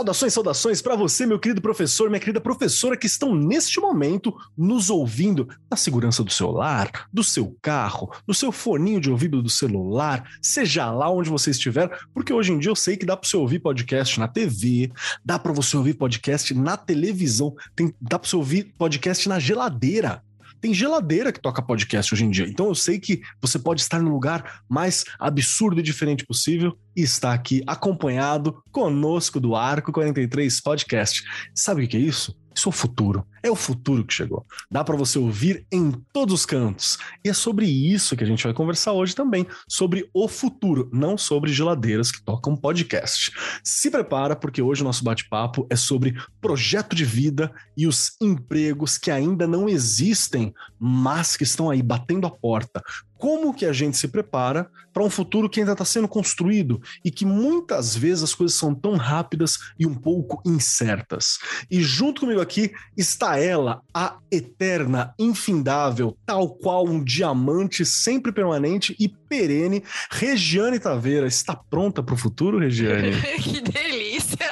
Saudações, saudações para você, meu querido professor, minha querida professora, que estão neste momento nos ouvindo na segurança do seu lar, do seu carro, do seu foninho de ouvido do celular, seja lá onde você estiver, porque hoje em dia eu sei que dá para você ouvir podcast na TV, dá para você ouvir podcast na televisão, tem, dá para você ouvir podcast na geladeira. Tem geladeira que toca podcast hoje em dia. Então eu sei que você pode estar no lugar mais absurdo e diferente possível e está aqui acompanhado conosco do Arco 43 Podcast. Sabe o que é isso? Isso é o futuro. É o futuro que chegou. Dá para você ouvir em todos os cantos. E é sobre isso que a gente vai conversar hoje também, sobre o futuro, não sobre geladeiras que tocam podcast. Se prepara porque hoje o nosso bate-papo é sobre projeto de vida e os empregos que ainda não existem, mas que estão aí batendo a porta como que a gente se prepara para um futuro que ainda está sendo construído e que muitas vezes as coisas são tão rápidas e um pouco incertas. E junto comigo aqui está ela, a eterna, infindável, tal qual um diamante sempre permanente e perene, Regiane Taveira. Está pronta para o futuro, Regiane? que delícia!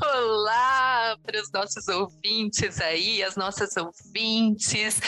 Olá para os nossos ouvintes aí, as nossas ouvintes.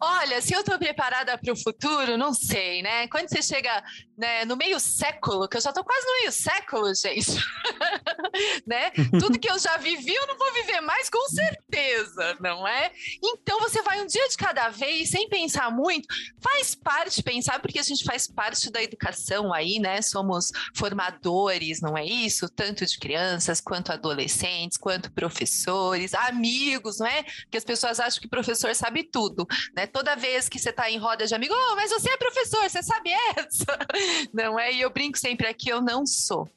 Olha, se eu estou preparada para o futuro, não sei, né? Quando você chega né, no meio século, que eu já estou quase no meio século, gente, né? Tudo que eu já vivi, eu não vou viver mais, com certeza, não é? Então você vai um dia de cada vez, sem pensar muito, faz parte pensar, porque a gente faz parte da educação aí, né? Somos formadores, não é isso? Tanto de crianças quanto adolescentes, quanto professores, amigos, não é? Que as pessoas acham que professor sabe tudo, né? Toda vez que você está em roda de amigo, oh, mas você é professor, você sabe essa? Não é? E eu brinco sempre aqui, eu não sou.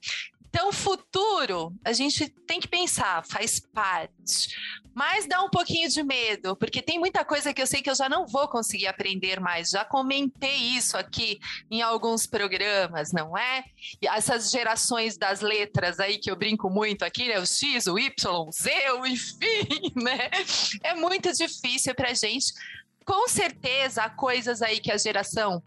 Então, futuro, a gente tem que pensar, faz parte. Mas dá um pouquinho de medo, porque tem muita coisa que eu sei que eu já não vou conseguir aprender mais. Já comentei isso aqui em alguns programas, não é? E essas gerações das letras aí que eu brinco muito aqui, né? O X, o Y, o Z, o enfim, né? É muito difícil pra gente. Com certeza há coisas aí que a geração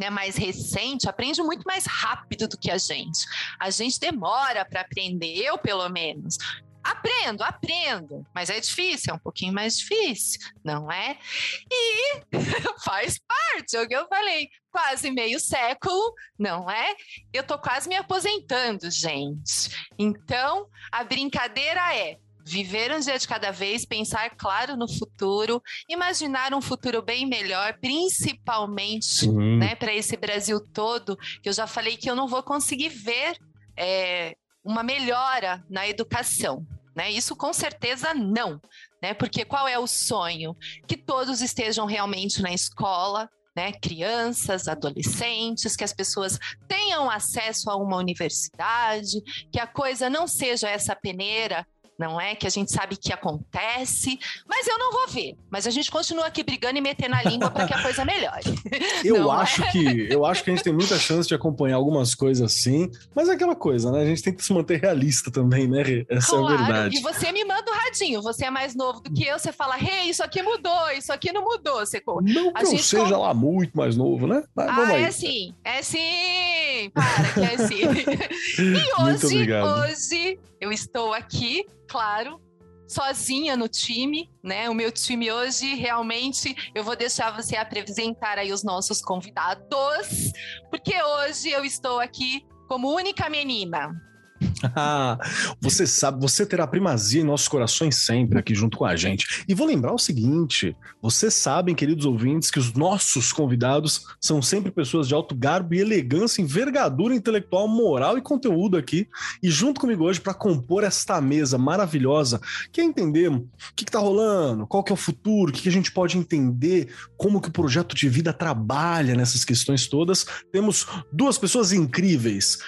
né, mais recente aprende muito mais rápido do que a gente. A gente demora para aprender, eu pelo menos. Aprendo, aprendo, mas é difícil, é um pouquinho mais difícil, não é? E faz parte, é o que eu falei, quase meio século, não é? Eu tô quase me aposentando, gente. Então, a brincadeira é viver um dia de cada vez, pensar claro no futuro, imaginar um futuro bem melhor, principalmente né, para esse Brasil todo, que eu já falei que eu não vou conseguir ver é, uma melhora na educação. Né? Isso com certeza não. Né? Porque qual é o sonho? Que todos estejam realmente na escola, né, crianças, adolescentes, que as pessoas tenham acesso a uma universidade, que a coisa não seja essa peneira não é? Que a gente sabe que acontece, mas eu não vou ver. Mas a gente continua aqui brigando e metendo a língua para que a coisa melhore. Eu não é? acho é? que eu acho que a gente tem muita chance de acompanhar algumas coisas assim, mas é aquela coisa, né? A gente tem que se manter realista também, né? Essa claro, é a verdade. E você me manda o radinho, você é mais novo do que eu, você fala, hey, isso aqui mudou, isso aqui não mudou. Você... Não que a eu seja lá muito mais novo, né? Mas, ah, é sim, é sim, para que é sim. e hoje, hoje eu estou aqui claro, sozinha no time, né? O meu time hoje realmente eu vou deixar você apresentar aí os nossos convidados, porque hoje eu estou aqui como única menina. Você sabe, você terá primazia em nossos corações sempre aqui junto com a gente. E vou lembrar o seguinte: vocês sabem, queridos ouvintes, que os nossos convidados são sempre pessoas de alto garbo e elegância, envergadura intelectual, moral e conteúdo aqui. E junto comigo hoje para compor esta mesa maravilhosa, que é entender o que, está rolando, qual que é o futuro, o que, que a gente pode entender, como que o projeto de vida trabalha nessas questões todas. Temos duas pessoas incríveis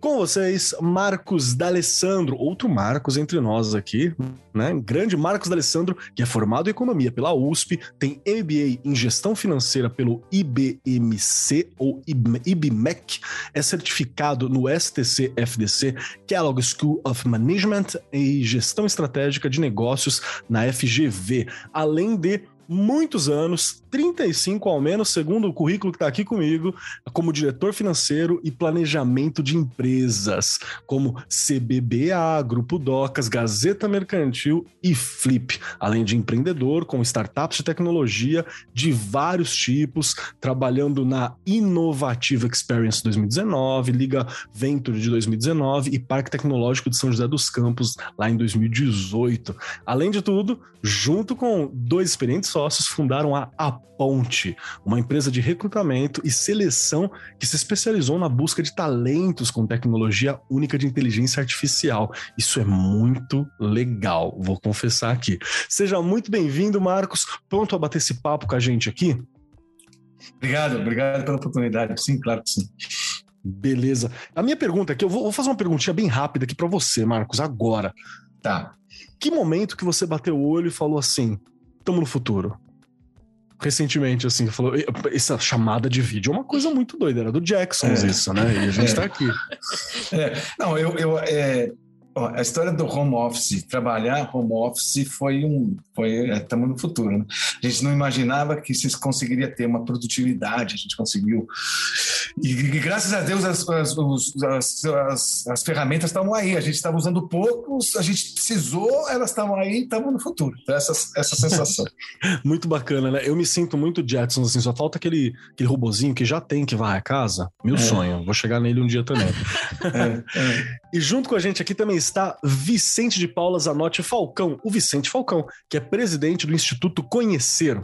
Com vocês, Marcos D'Alessandro, outro Marcos entre nós aqui, né? Grande Marcos D'Alessandro, que é formado em economia pela USP, tem MBA em gestão financeira pelo IBMC ou IBMEC, é certificado no STC FDC, Kellogg School of Management e gestão estratégica de negócios na FGV, além de muitos anos, 35 ao menos, segundo o currículo que está aqui comigo, como diretor financeiro e planejamento de empresas, como CBBA, Grupo Docas, Gazeta Mercantil e Flip, além de empreendedor com startups de tecnologia de vários tipos, trabalhando na Inovativa Experience 2019, Liga Venture de 2019 e Parque Tecnológico de São José dos Campos lá em 2018. Além de tudo, junto com dois experientes sócios fundaram a A Ponte, uma empresa de recrutamento e seleção que se especializou na busca de talentos com tecnologia única de inteligência artificial. Isso é muito legal, vou confessar aqui. Seja muito bem-vindo, Marcos. Pronto a bater esse papo com a gente aqui? Obrigado, obrigado pela oportunidade. Sim, claro que sim. Beleza. A minha pergunta aqui, eu vou, vou fazer uma perguntinha bem rápida aqui para você, Marcos, agora. Tá. Que momento que você bateu o olho e falou assim: estamos no futuro. Recentemente, assim, falou, essa chamada de vídeo é uma coisa muito doida, era do Jackson é. isso, né? E a gente é. tá aqui. É. Não, eu, eu é, a história do home office, trabalhar home office foi um, foi, estamos é, no futuro. Né? A gente não imaginava que se conseguiria ter uma produtividade, a gente conseguiu. E, e graças a Deus as, as, as, as, as ferramentas estavam aí, a gente estava usando poucos, a gente precisou, elas estavam aí, estamos no futuro. Então, essa, essa sensação. muito bacana, né? Eu me sinto muito Jetson, assim, só falta aquele, aquele robozinho que já tem que vai a casa. Meu é. sonho, vou chegar nele um dia também. É, é. e junto com a gente aqui também está Vicente de Paula Zanotti Falcão, o Vicente Falcão, que é presidente do Instituto Conhecer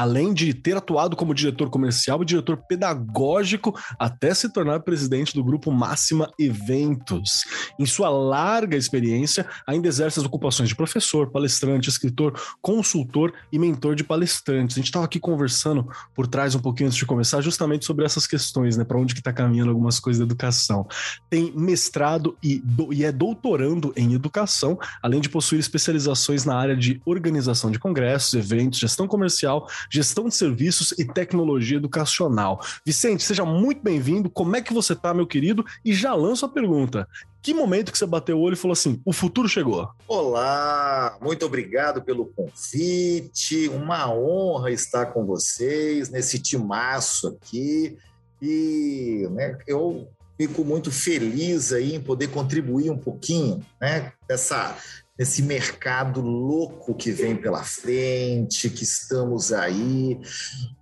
além de ter atuado como diretor comercial e diretor pedagógico até se tornar presidente do grupo Máxima Eventos. Em sua larga experiência, ainda exerce as ocupações de professor, palestrante, escritor, consultor e mentor de palestrantes. A gente estava aqui conversando por trás um pouquinho antes de começar, justamente sobre essas questões, né? Para onde que está caminhando algumas coisas da educação. Tem mestrado e, do, e é doutorando em educação, além de possuir especializações na área de organização de congressos, eventos, gestão comercial, gestão de serviços e tecnologia educacional. Vicente, seja muito bem-vindo. Como é que você tá, meu querido? E já lanço a pergunta. Que momento que você bateu o olho e falou assim: o futuro chegou? Olá, muito obrigado pelo convite. Uma honra estar com vocês nesse timaço aqui. E né, eu fico muito feliz aí em poder contribuir um pouquinho né, dessa nesse mercado louco que vem pela frente, que estamos aí.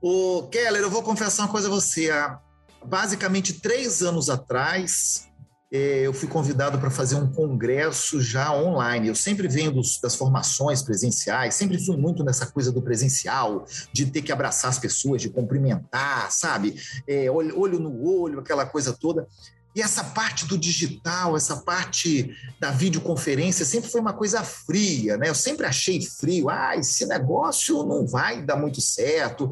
O Keller, eu vou confessar uma coisa a você. Há basicamente três anos atrás, é, eu fui convidado para fazer um congresso já online. Eu sempre venho dos, das formações presenciais, sempre fui muito nessa coisa do presencial, de ter que abraçar as pessoas, de cumprimentar, sabe? É, olho, olho no olho, aquela coisa toda. E essa parte do digital, essa parte da videoconferência sempre foi uma coisa fria, né? Eu sempre achei frio. Ah, esse negócio não vai dar muito certo.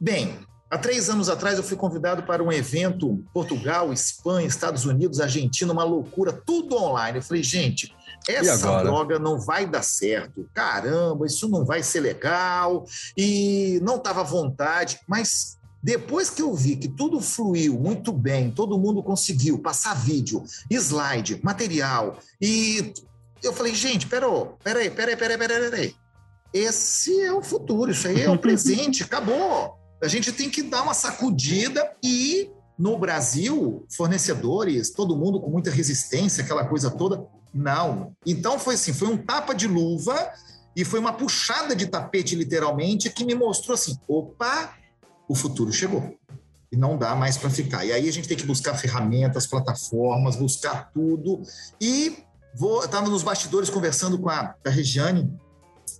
Bem, há três anos atrás eu fui convidado para um evento Portugal, Espanha, Estados Unidos, Argentina, uma loucura, tudo online. Eu falei, gente, essa droga não vai dar certo. Caramba, isso não vai ser legal. E não estava à vontade, mas depois que eu vi que tudo fluiu muito bem, todo mundo conseguiu passar vídeo, slide, material, e eu falei, gente, peraí, peraí, peraí, peraí, peraí, peraí. Esse é o futuro, isso aí é o presente, acabou. A gente tem que dar uma sacudida e no Brasil, fornecedores, todo mundo com muita resistência, aquela coisa toda, não. Então foi assim, foi um tapa de luva e foi uma puxada de tapete literalmente que me mostrou assim, opa, o futuro chegou. E não dá mais para ficar. E aí a gente tem que buscar ferramentas, plataformas, buscar tudo. E vou, estava nos bastidores conversando com a, a Regiane,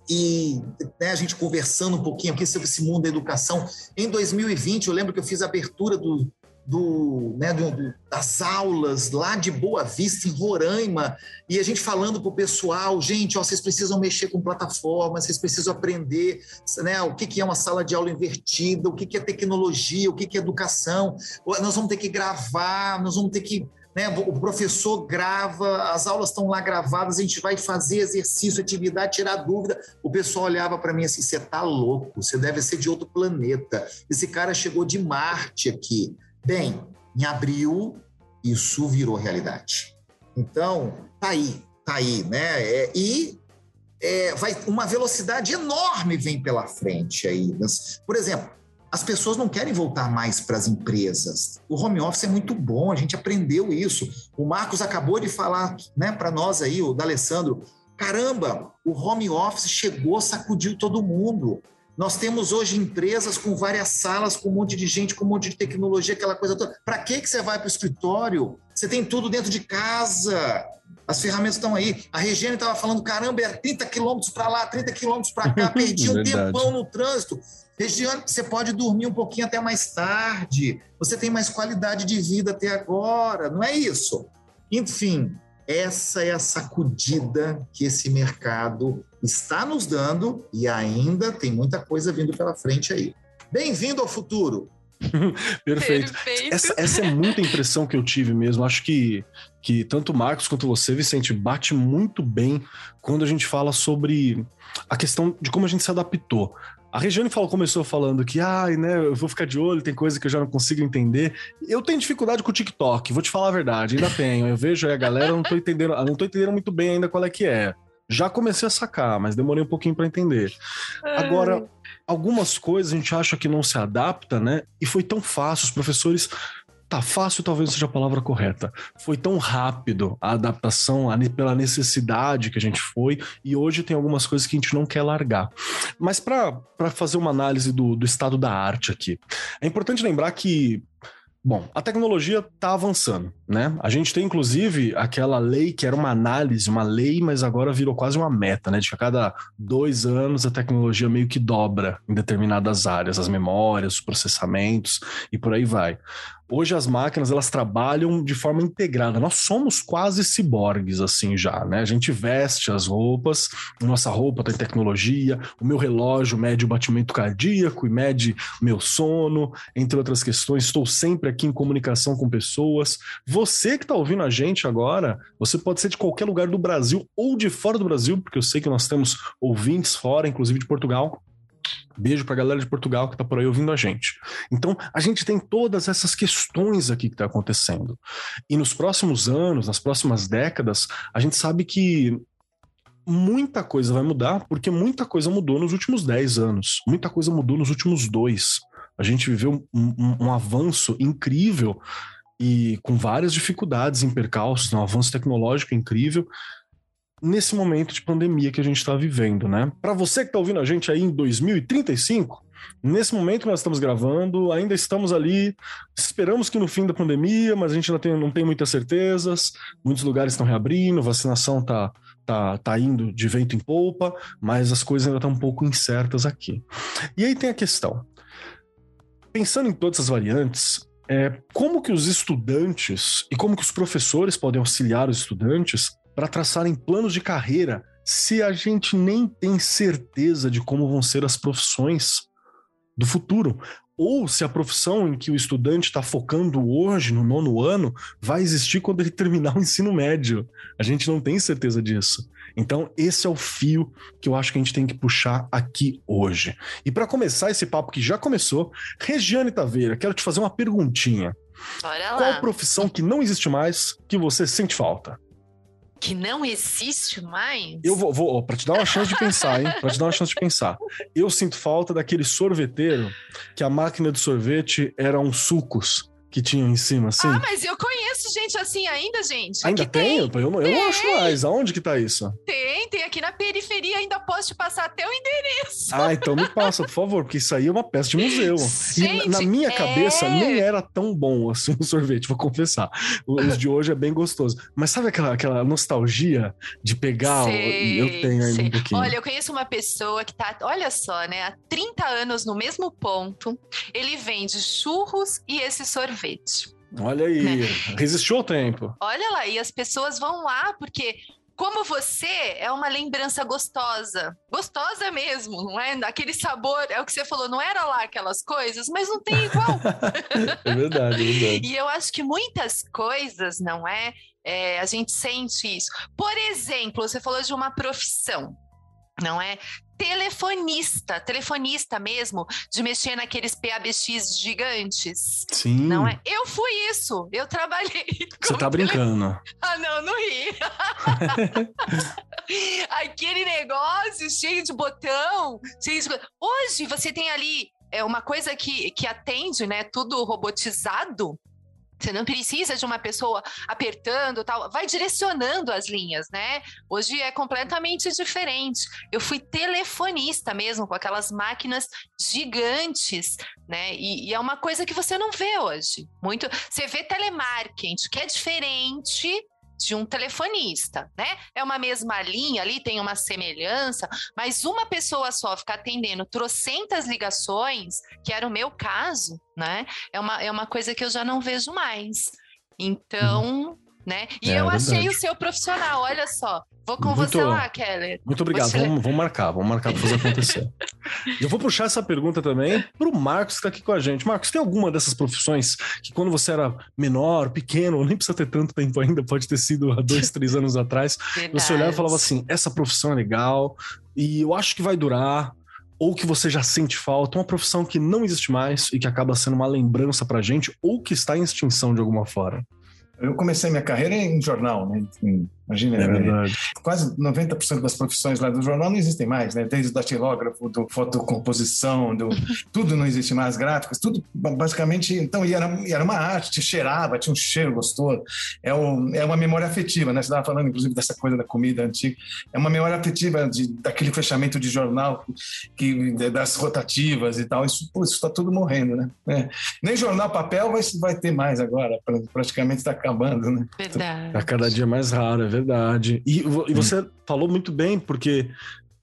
e né, a gente conversando um pouquinho aqui sobre esse mundo da educação. Em 2020, eu lembro que eu fiz a abertura do, do, né, do, das aulas lá de Boa Vista, em Roraima, e a gente falando para o pessoal, gente, ó, vocês precisam mexer com plataformas, vocês precisam aprender né, o que, que é uma sala de aula invertida, o que, que é tecnologia, o que, que é educação, nós vamos ter que gravar, nós vamos ter que né? O professor grava, as aulas estão lá gravadas, a gente vai fazer exercício, atividade, tirar dúvida. O pessoal olhava para mim assim: você tá louco, você deve ser de outro planeta. Esse cara chegou de Marte aqui. Bem, em abril, isso virou realidade. Então, tá aí, tá aí, né? É, e é, vai, uma velocidade enorme vem pela frente aí. Por exemplo, as pessoas não querem voltar mais para as empresas. O home office é muito bom, a gente aprendeu isso. O Marcos acabou de falar né, para nós aí, o D'Alessandro, caramba, o home office chegou, sacudiu todo mundo. Nós temos hoje empresas com várias salas, com um monte de gente, com um monte de tecnologia, aquela coisa toda. Para que, que você vai para o escritório? Você tem tudo dentro de casa. As ferramentas estão aí. A Regiane estava falando, caramba, é 30 quilômetros para lá, 30 quilômetros para cá, perdi um tempão no trânsito. Regiane, você pode dormir um pouquinho até mais tarde, você tem mais qualidade de vida até agora, não é isso? Enfim, essa é a sacudida que esse mercado está nos dando e ainda tem muita coisa vindo pela frente aí. Bem-vindo ao futuro! Perfeito. Perfeito. Essa, essa, é muita impressão que eu tive mesmo. Acho que, que tanto o Marcos quanto você, Vicente, bate muito bem quando a gente fala sobre a questão de como a gente se adaptou. A Regiane falou, começou falando que, ai, né, eu vou ficar de olho, tem coisa que eu já não consigo entender. Eu tenho dificuldade com o TikTok, vou te falar a verdade, ainda tenho. Eu vejo aí a galera, não tô entendendo, não tô entendendo muito bem ainda qual é que é. Já comecei a sacar, mas demorei um pouquinho para entender. Agora, algumas coisas a gente acha que não se adapta, né? E foi tão fácil, os professores Tá fácil, talvez seja a palavra correta. Foi tão rápido a adaptação pela necessidade que a gente foi, e hoje tem algumas coisas que a gente não quer largar. Mas para fazer uma análise do, do estado da arte aqui, é importante lembrar que Bom, a tecnologia está avançando, né? A gente tem, inclusive, aquela lei que era uma análise, uma lei, mas agora virou quase uma meta, né? De que a cada dois anos a tecnologia meio que dobra em determinadas áreas, as memórias, os processamentos e por aí vai. Hoje as máquinas elas trabalham de forma integrada. Nós somos quase ciborgues assim já, né? A gente veste as roupas, nossa roupa tem tecnologia, o meu relógio mede o batimento cardíaco e mede meu sono, entre outras questões. Estou sempre aqui em comunicação com pessoas. Você que está ouvindo a gente agora, você pode ser de qualquer lugar do Brasil ou de fora do Brasil, porque eu sei que nós temos ouvintes fora, inclusive de Portugal. Beijo pra galera de Portugal que tá por aí ouvindo a gente. Então, a gente tem todas essas questões aqui que tá acontecendo. E nos próximos anos, nas próximas décadas, a gente sabe que muita coisa vai mudar, porque muita coisa mudou nos últimos 10 anos. Muita coisa mudou nos últimos dois. A gente viveu um, um, um avanço incrível e com várias dificuldades em percalços, um avanço tecnológico incrível nesse momento de pandemia que a gente está vivendo, né? Para você que está ouvindo a gente aí em 2035, nesse momento que nós estamos gravando, ainda estamos ali, esperamos que no fim da pandemia, mas a gente não tem, não tem muitas certezas, muitos lugares estão reabrindo, vacinação está tá, tá indo de vento em polpa, mas as coisas ainda estão um pouco incertas aqui. E aí tem a questão. Pensando em todas as variantes, é, como que os estudantes e como que os professores podem auxiliar os estudantes para traçarem planos de carreira se a gente nem tem certeza de como vão ser as profissões do futuro? Ou se a profissão em que o estudante está focando hoje, no nono ano, vai existir quando ele terminar o ensino médio. A gente não tem certeza disso. Então, esse é o fio que eu acho que a gente tem que puxar aqui hoje. E para começar esse papo que já começou, Regiane Taveira, quero te fazer uma perguntinha. Bora lá. Qual profissão que não existe mais que você sente falta? Que não existe mais? Eu vou, vou para te dar uma chance de pensar, hein? Para te dar uma chance de pensar. Eu sinto falta daquele sorveteiro que a máquina de sorvete eram sucos que tinham em cima, assim. Ah, mas eu conheço gente assim ainda, gente. Ainda tem? tem? Eu, não, eu não acho mais. Aonde que tá isso? Tem, tem aqui na periferia. Ainda posso te passar até o endereço. Ah, então me passa, por favor, porque isso aí é uma peça de museu. Gente, e na minha é... cabeça nem era tão bom assim o sorvete, vou confessar. Os de hoje é bem gostoso. Mas sabe aquela, aquela nostalgia de pegar? Sei, eu tenho ainda sei. um pouquinho. Olha, eu conheço uma pessoa que tá, olha só, né, há 30 anos no mesmo ponto. Ele vende churros e esse sorvete Olha aí, né? resistiu ao tempo. Olha lá, e as pessoas vão lá porque como você é uma lembrança gostosa. Gostosa mesmo, não é? Aquele sabor, é o que você falou, não era lá aquelas coisas, mas não tem igual. é verdade, é verdade. E eu acho que muitas coisas, não é? é? A gente sente isso. Por exemplo, você falou de uma profissão não é? Telefonista, telefonista mesmo, de mexer naqueles PABX gigantes. Sim. Não é? Eu fui isso. Eu trabalhei. Você tá brincando. Ah, não, não ri. Aquele negócio cheio de botão, cheio de... Hoje você tem ali é uma coisa que, que atende, né? Tudo robotizado. Você não precisa de uma pessoa apertando tal, vai direcionando as linhas, né? Hoje é completamente diferente. Eu fui telefonista mesmo, com aquelas máquinas gigantes, né? E, e é uma coisa que você não vê hoje. Muito. Você vê telemarketing, que é diferente de um telefonista, né? É uma mesma linha ali, tem uma semelhança, mas uma pessoa só ficar atendendo trocentas ligações, que era o meu caso, né? É uma, é uma coisa que eu já não vejo mais. Então, uhum. né? E é, eu achei o seu profissional, olha só. Vou com muito, você lá, Keller. Muito obrigado. Vamos, vamos, marcar, vamos marcar para fazer acontecer. eu vou puxar essa pergunta também para o Marcos que está aqui com a gente. Marcos, tem alguma dessas profissões que quando você era menor, pequeno, nem precisa ter tanto tempo ainda, pode ter sido há dois, três anos atrás, Verdade. você olhava e falava assim: essa profissão é legal e eu acho que vai durar, ou que você já sente falta, uma profissão que não existe mais e que acaba sendo uma lembrança pra gente, ou que está em extinção de alguma forma? Eu comecei minha carreira em jornal, né? Imagina, é né? quase 90% das profissões lá do jornal não existem mais, né? Desde o datilógrafo, do fotocomposição, do tudo não existe mais, gráficos, tudo basicamente. Então, e era, e era uma arte, te cheirava, tinha um cheiro gostoso. É, um, é uma memória afetiva, né? Você estava falando, inclusive, dessa coisa da comida antiga. É uma memória afetiva de, daquele fechamento de jornal, que, das rotativas e tal. Isso está tudo morrendo, né? É. Nem jornal papel vai, vai ter mais agora, praticamente está acabando, né? Verdade. Está cada dia mais raro, é verdade. E, e você hum. falou muito bem, porque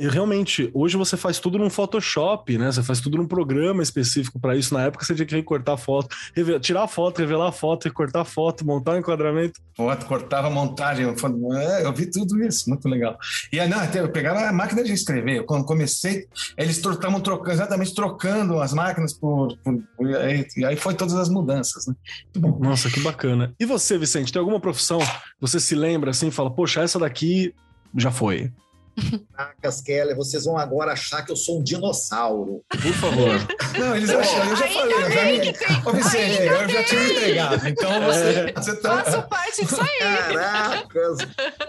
realmente, hoje você faz tudo num Photoshop, né? Você faz tudo num programa específico para isso. Na época você tinha que recortar foto, tirar a foto, revelar a foto, recortar a foto, montar o um enquadramento. Foto, cortava a montagem. Eu, é, eu vi tudo isso, muito legal. E não, eu pegava a máquina de escrever. Quando comecei, eles estavam trocando, exatamente trocando as máquinas por. por, e aí foi todas as mudanças, né? Nossa, que bacana. E você, Vicente, tem alguma profissão você se lembra assim e fala, poxa, essa daqui já foi? Caracas, Keller, vocês vão agora achar que eu sou um dinossauro. Por favor. Não, eles acham, eu já falei. Eu já, me... Ô, Vicente, eu já tinha entregado. Então você, é. você tá. Faço parte disso aí. Caracas.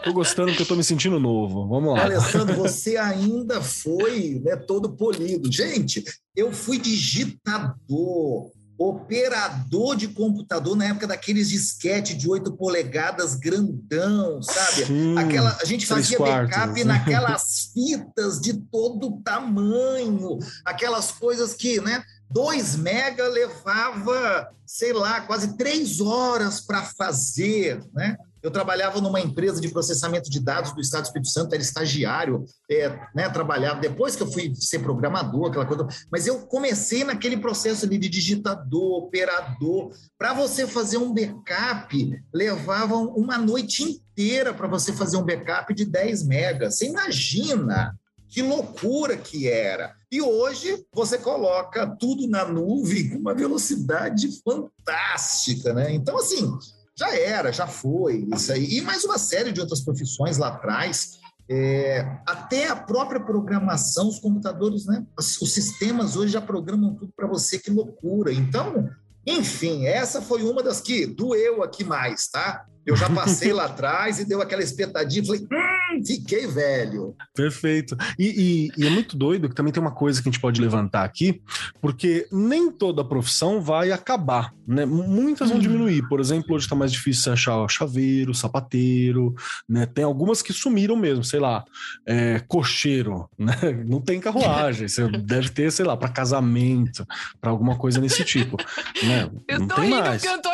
Tô gostando que eu tô me sentindo novo. Vamos lá. Alessandro, você ainda foi né, todo polido. Gente, eu fui digitador operador de computador na época daqueles disquete de 8 polegadas grandão, sabe? Sim, Aquela, a gente fazia backup naquelas fitas de todo tamanho, aquelas coisas que, né? 2 mega levava, sei lá, quase três horas para fazer, né? Eu trabalhava numa empresa de processamento de dados do Estado do Espírito Santo, era estagiário, é, né, trabalhava depois que eu fui ser programador, aquela coisa. Mas eu comecei naquele processo ali de digitador, operador. Para você fazer um backup, levava uma noite inteira para você fazer um backup de 10 megas. Você imagina que loucura que era. E hoje você coloca tudo na nuvem com uma velocidade fantástica, né? Então, assim, já era, já foi isso aí. E mais uma série de outras profissões lá atrás. É, até a própria programação, os computadores, né? Os sistemas hoje já programam tudo para você, que loucura. Então, enfim, essa foi uma das que doeu aqui mais, tá? Eu já passei lá atrás e deu aquela espetadinha, falei, hum, fiquei velho. Perfeito. E, e, e, é muito doido que também tem uma coisa que a gente pode levantar aqui, porque nem toda profissão vai acabar, né? Muitas vão uhum. diminuir. Por exemplo, hoje está mais difícil achar chaveiro, sapateiro, né? Tem algumas que sumiram mesmo, sei lá, é, cocheiro, né? Não tem carruagem, você deve ter, sei lá, para casamento, para alguma coisa nesse tipo, né? Eu não tô rindo mais. porque eu tô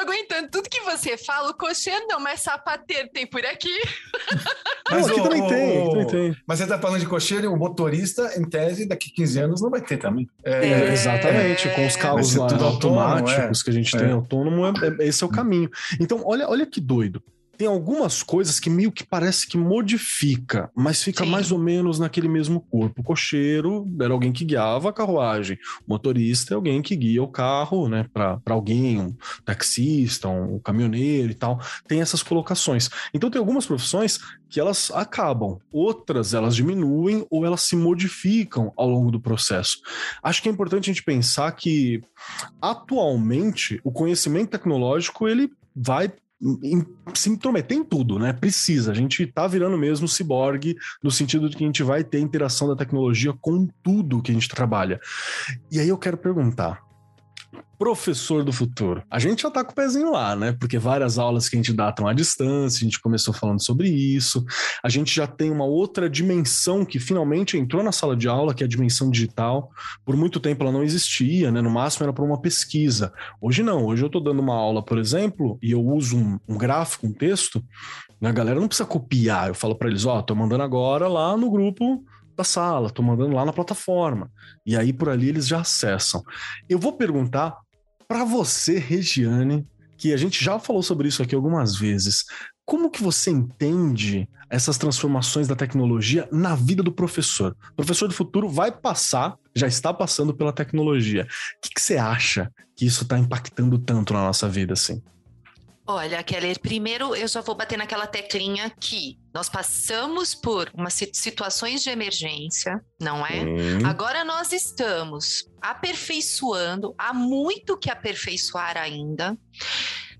você fala, o cocheiro não mas sapateiro tem por aqui. Mas aqui o, também, tem, o, também tem. Mas você tá falando de cocheiro e o motorista, em tese, daqui 15 anos não vai ter também. É, é, exatamente, com os carros lá, automáticos é. que a gente tem é. autônomo, é, esse é o caminho. Então, olha, olha que doido. Tem algumas coisas que meio que parece que modifica, mas fica Sim. mais ou menos naquele mesmo corpo. O cocheiro era alguém que guiava a carruagem, o motorista é alguém que guia o carro, né, para alguém, um taxista, um caminhoneiro e tal. Tem essas colocações. Então tem algumas profissões que elas acabam, outras elas diminuem ou elas se modificam ao longo do processo. Acho que é importante a gente pensar que atualmente o conhecimento tecnológico ele vai se intrometer em tudo, né? Precisa. A gente tá virando mesmo ciborgue no sentido de que a gente vai ter interação da tecnologia com tudo que a gente trabalha. E aí eu quero perguntar. Professor do futuro. A gente já tá com o pezinho lá, né? Porque várias aulas que a gente dá estão à distância, a gente começou falando sobre isso. A gente já tem uma outra dimensão que finalmente entrou na sala de aula, que é a dimensão digital. Por muito tempo ela não existia, né? No máximo era para uma pesquisa. Hoje não. Hoje eu estou dando uma aula, por exemplo, e eu uso um, um gráfico, um texto. né? A galera não precisa copiar. Eu falo para eles: ó, tô mandando agora lá no grupo da sala, tô mandando lá na plataforma. E aí por ali eles já acessam. Eu vou perguntar para você, Regiane, que a gente já falou sobre isso aqui algumas vezes. Como que você entende essas transformações da tecnologia na vida do professor? O professor do futuro vai passar, já está passando pela tecnologia. O que, que você acha que isso está impactando tanto na nossa vida, assim? Olha, Keller, primeiro eu já vou bater naquela teclinha que nós passamos por umas si- situações de emergência, não é? Hum, Agora nós estamos aperfeiçoando, há muito que aperfeiçoar ainda.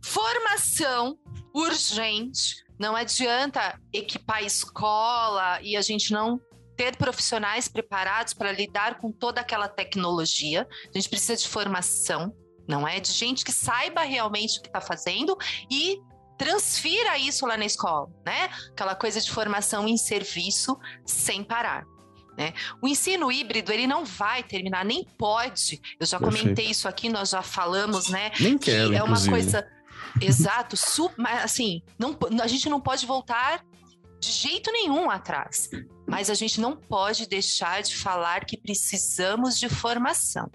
Formação urgente, não adianta equipar a escola e a gente não ter profissionais preparados para lidar com toda aquela tecnologia. A gente precisa de formação, não é? De gente que saiba realmente o que está fazendo e transfira isso lá na escola, né? Aquela coisa de formação em serviço sem parar. Né? O ensino híbrido ele não vai terminar, nem pode. Eu já Perfeito. comentei isso aqui, nós já falamos, né? Nem que quero, é uma inclusive. coisa exato, su- mas assim, não, a gente não pode voltar de jeito nenhum atrás. Mas a gente não pode deixar de falar que precisamos de formação.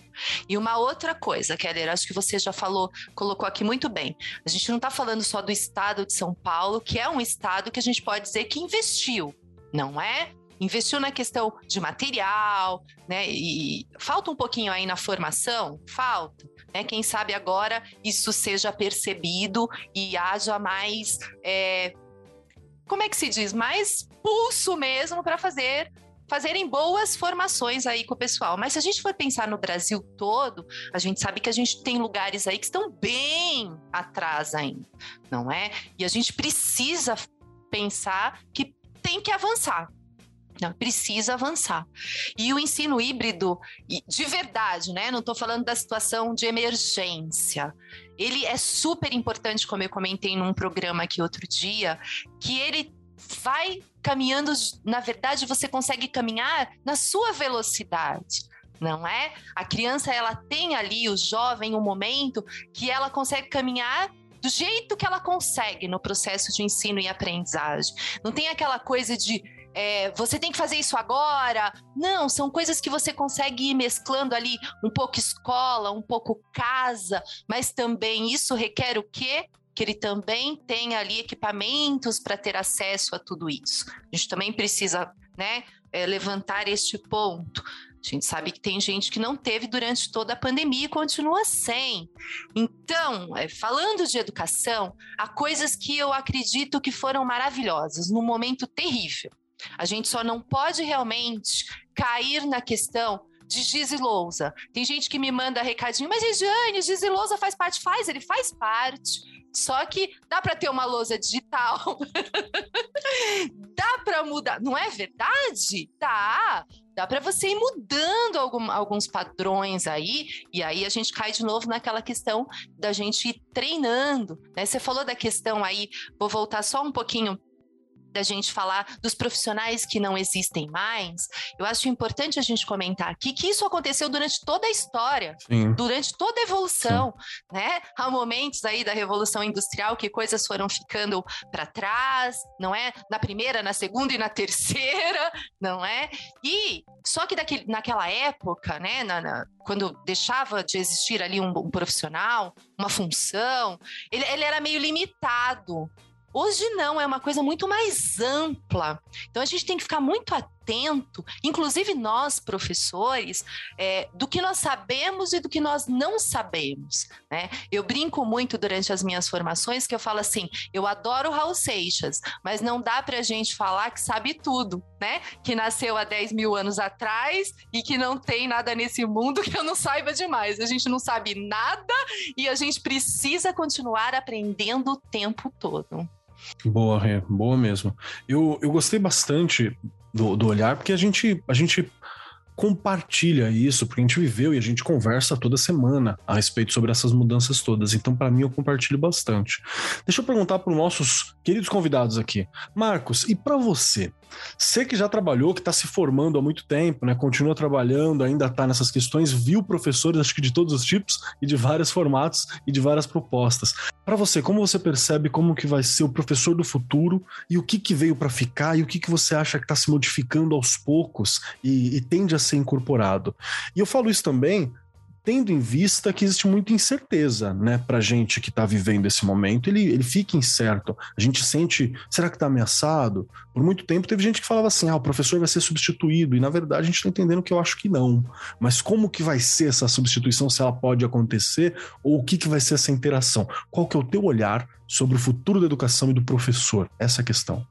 E uma outra coisa, Keller, acho que você já falou, colocou aqui muito bem. A gente não está falando só do estado de São Paulo, que é um estado que a gente pode dizer que investiu, não é? Investiu na questão de material, né? E falta um pouquinho aí na formação, falta. Né? Quem sabe agora isso seja percebido e haja mais, é, como é que se diz, mais pulso mesmo para fazer fazerem boas formações aí com o pessoal. Mas se a gente for pensar no Brasil todo, a gente sabe que a gente tem lugares aí que estão bem atrás ainda, não é? E a gente precisa pensar que tem que avançar. Não, precisa avançar. E o ensino híbrido, de verdade, né? Não estou falando da situação de emergência. Ele é super importante, como eu comentei num programa aqui outro dia, que ele vai caminhando, na verdade, você consegue caminhar na sua velocidade. Não é? A criança ela tem ali, o jovem, um momento que ela consegue caminhar do jeito que ela consegue no processo de ensino e aprendizagem. Não tem aquela coisa de é, você tem que fazer isso agora. Não, são coisas que você consegue ir mesclando ali um pouco escola, um pouco casa, mas também isso requer o quê? Que ele também tenha ali equipamentos para ter acesso a tudo isso. A gente também precisa né, é, levantar este ponto. A gente sabe que tem gente que não teve durante toda a pandemia e continua sem. Então, é, falando de educação, há coisas que eu acredito que foram maravilhosas num momento terrível. A gente só não pode realmente cair na questão de Gizi Lousa. Tem gente que me manda recadinho, mas Regiane, Gizi Lousa faz parte? Faz, ele faz parte. Só que dá para ter uma lousa digital. dá para mudar, não é verdade? Dá. Dá para você ir mudando algum, alguns padrões aí, e aí a gente cai de novo naquela questão da gente ir treinando. Né? Você falou da questão aí, vou voltar só um pouquinho da gente falar dos profissionais que não existem mais, eu acho importante a gente comentar aqui que isso aconteceu durante toda a história, Sim. durante toda a evolução, Sim. né? Há momentos aí da revolução industrial que coisas foram ficando para trás, não é? Na primeira, na segunda e na terceira, não é? E só que daquele, naquela época, né, na, na, quando deixava de existir ali um, um profissional, uma função, ele, ele era meio limitado, Hoje não, é uma coisa muito mais ampla. Então a gente tem que ficar muito atento, inclusive nós, professores, é, do que nós sabemos e do que nós não sabemos. Né? Eu brinco muito durante as minhas formações que eu falo assim: eu adoro Raul Seixas, mas não dá para a gente falar que sabe tudo, né? Que nasceu há 10 mil anos atrás e que não tem nada nesse mundo que eu não saiba demais. A gente não sabe nada e a gente precisa continuar aprendendo o tempo todo. Boa, Rê, boa mesmo. Eu, eu gostei bastante do, do olhar, porque a gente, a gente compartilha isso, porque a gente viveu e a gente conversa toda semana a respeito sobre essas mudanças todas. Então, para mim, eu compartilho bastante. Deixa eu perguntar para os nossos queridos convidados aqui. Marcos, e para você? Você que já trabalhou, que está se formando há muito tempo, né? Continua trabalhando, ainda está nessas questões, viu professores, acho que de todos os tipos e de vários formatos e de várias propostas. Para você, como você percebe como que vai ser o professor do futuro e o que, que veio para ficar e o que, que você acha que está se modificando aos poucos e, e tende a ser incorporado? E eu falo isso também tendo em vista que existe muita incerteza, né, pra gente que está vivendo esse momento, ele, ele fica incerto. A gente sente, será que está ameaçado? Por muito tempo teve gente que falava assim, ah, o professor vai ser substituído, e na verdade a gente está entendendo que eu acho que não. Mas como que vai ser essa substituição, se ela pode acontecer, ou o que, que vai ser essa interação? Qual que é o teu olhar sobre o futuro da educação e do professor? Essa é a questão.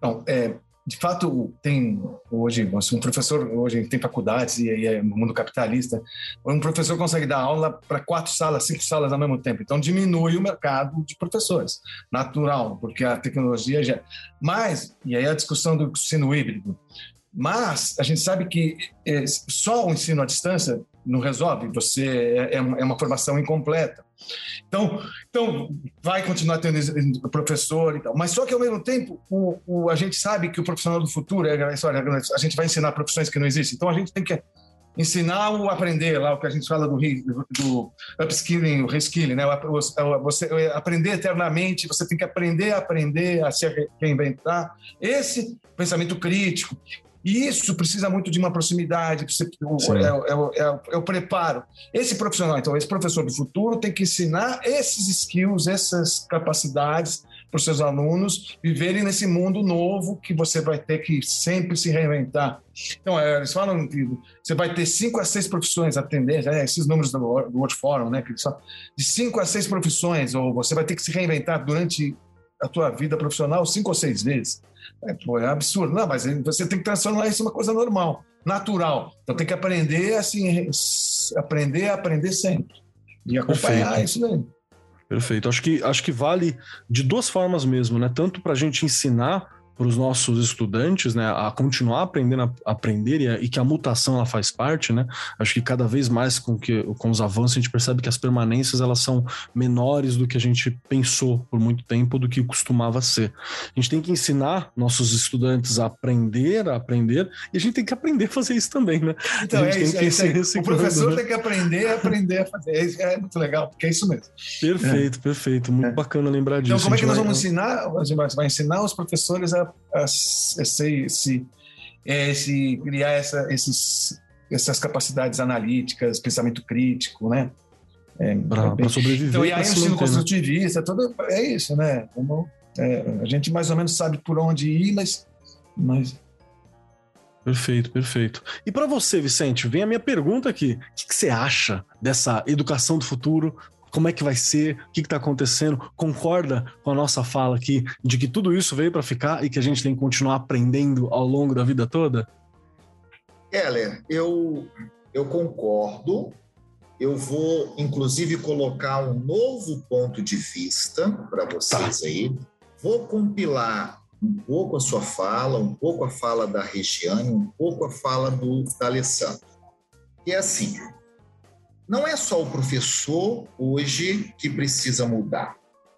Não, é, de fato, tem hoje, um professor, hoje tem faculdades e, é mundo capitalista, um professor consegue dar aula para quatro salas, cinco salas ao mesmo tempo. Então, diminui o mercado de professores. Natural, porque a tecnologia já. Mas, e aí a discussão do ensino híbrido. Mas a gente sabe que é, só o ensino à distância não resolve, você é, é uma é formação incompleta. Então, então vai continuar tendo professor e tal. Mas só que, ao mesmo tempo, o, o, a gente sabe que o profissional do futuro, é, a gente vai ensinar profissões que não existem. Então, a gente tem que ensinar o aprender, lá o que a gente fala do, do upskilling, o reskilling, né? Você aprender eternamente, você tem que aprender a aprender, a se reinventar. Esse pensamento crítico, e isso precisa muito de uma proximidade, é, é, é, é, o preparo. Esse profissional, então, esse professor do futuro tem que ensinar esses skills, essas capacidades para os seus alunos viverem nesse mundo novo que você vai ter que sempre se reinventar. Então, é, eles falam que você vai ter cinco a seis profissões a atender, é, esses números do World Forum, né? Que só, de cinco a seis profissões, ou você vai ter que se reinventar durante a tua vida profissional cinco ou seis vezes. É, pô, é absurdo. Não, mas você tem que transformar isso em uma coisa normal, natural. Então tem que aprender assim, aprender a aprender sempre. E acompanhar Perfeito. isso daí. Perfeito. Acho que, acho que vale de duas formas mesmo, né? Tanto para a gente ensinar para os nossos estudantes, né, a continuar aprendendo a aprender e, a, e, que a mutação ela faz parte, né? Acho que cada vez mais com que com os avanços a gente percebe que as permanências elas são menores do que a gente pensou por muito tempo do que costumava ser. A gente tem que ensinar nossos estudantes a aprender, a aprender e a gente tem que aprender a fazer isso também, né? Então é isso, é isso O professor né? tem que aprender, a aprender a fazer. É, é, muito legal, porque é isso mesmo. Perfeito, é. perfeito, muito é. bacana lembrar disso. Então como é que nós vamos ensinar? Vai ensinar os professores a esse, esse, esse criar essa, esses, essas capacidades analíticas, pensamento crítico, né? É, para sobreviver. Então, e aí o ensino construtivista, tudo é isso, né? Como, é, a gente mais ou menos sabe por onde ir, mas. mas... Perfeito, perfeito. E para você, Vicente, vem a minha pergunta aqui. O que, que você acha dessa educação do futuro como é que vai ser, o que está acontecendo, concorda com a nossa fala aqui de que tudo isso veio para ficar e que a gente tem que continuar aprendendo ao longo da vida toda? Heller, eu, eu concordo. Eu vou, inclusive, colocar um novo ponto de vista para vocês tá. aí. Vou compilar um pouco a sua fala, um pouco a fala da Regiane, um pouco a fala do da Alessandro. E é assim, não é só o professor hoje que precisa mudar.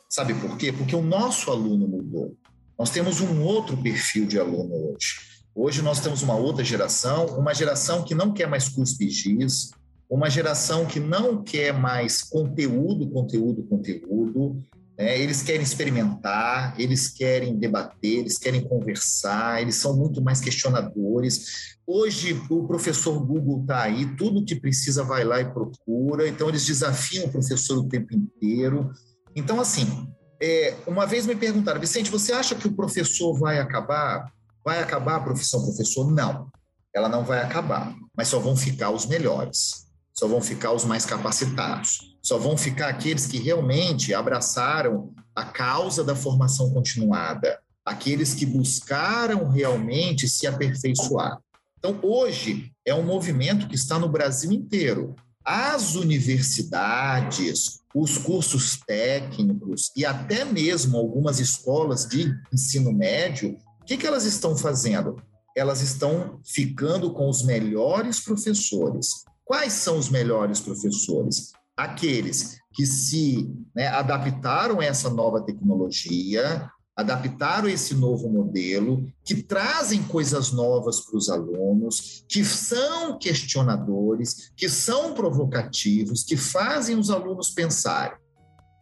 Sabe por quê? Porque o nosso aluno mudou. Nós temos um outro perfil de aluno hoje. Hoje nós temos uma outra geração, uma geração que não quer mais cuspigis, uma geração que não quer mais conteúdo, conteúdo, conteúdo, é, eles querem experimentar, eles querem debater, eles querem conversar, eles são muito mais questionadores. Hoje, o professor Google está aí, tudo que precisa vai lá e procura, então eles desafiam o professor o tempo inteiro. Então, assim, é, uma vez me perguntaram, Vicente, você acha que o professor vai acabar? Vai acabar a profissão professor? Não, ela não vai acabar, mas só vão ficar os melhores, só vão ficar os mais capacitados, só vão ficar aqueles que realmente abraçaram a causa da formação continuada, aqueles que buscaram realmente se aperfeiçoar. Então, hoje, é um movimento que está no Brasil inteiro. As universidades, os cursos técnicos e até mesmo algumas escolas de ensino médio, o que, que elas estão fazendo? Elas estão ficando com os melhores professores. Quais são os melhores professores? Aqueles que se né, adaptaram a essa nova tecnologia, adaptaram esse novo modelo, que trazem coisas novas para os alunos, que são questionadores, que são provocativos, que fazem os alunos pensarem.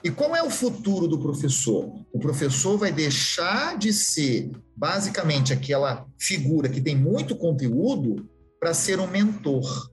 E qual é o futuro do professor? O professor vai deixar de ser basicamente aquela figura que tem muito conteúdo para ser um mentor.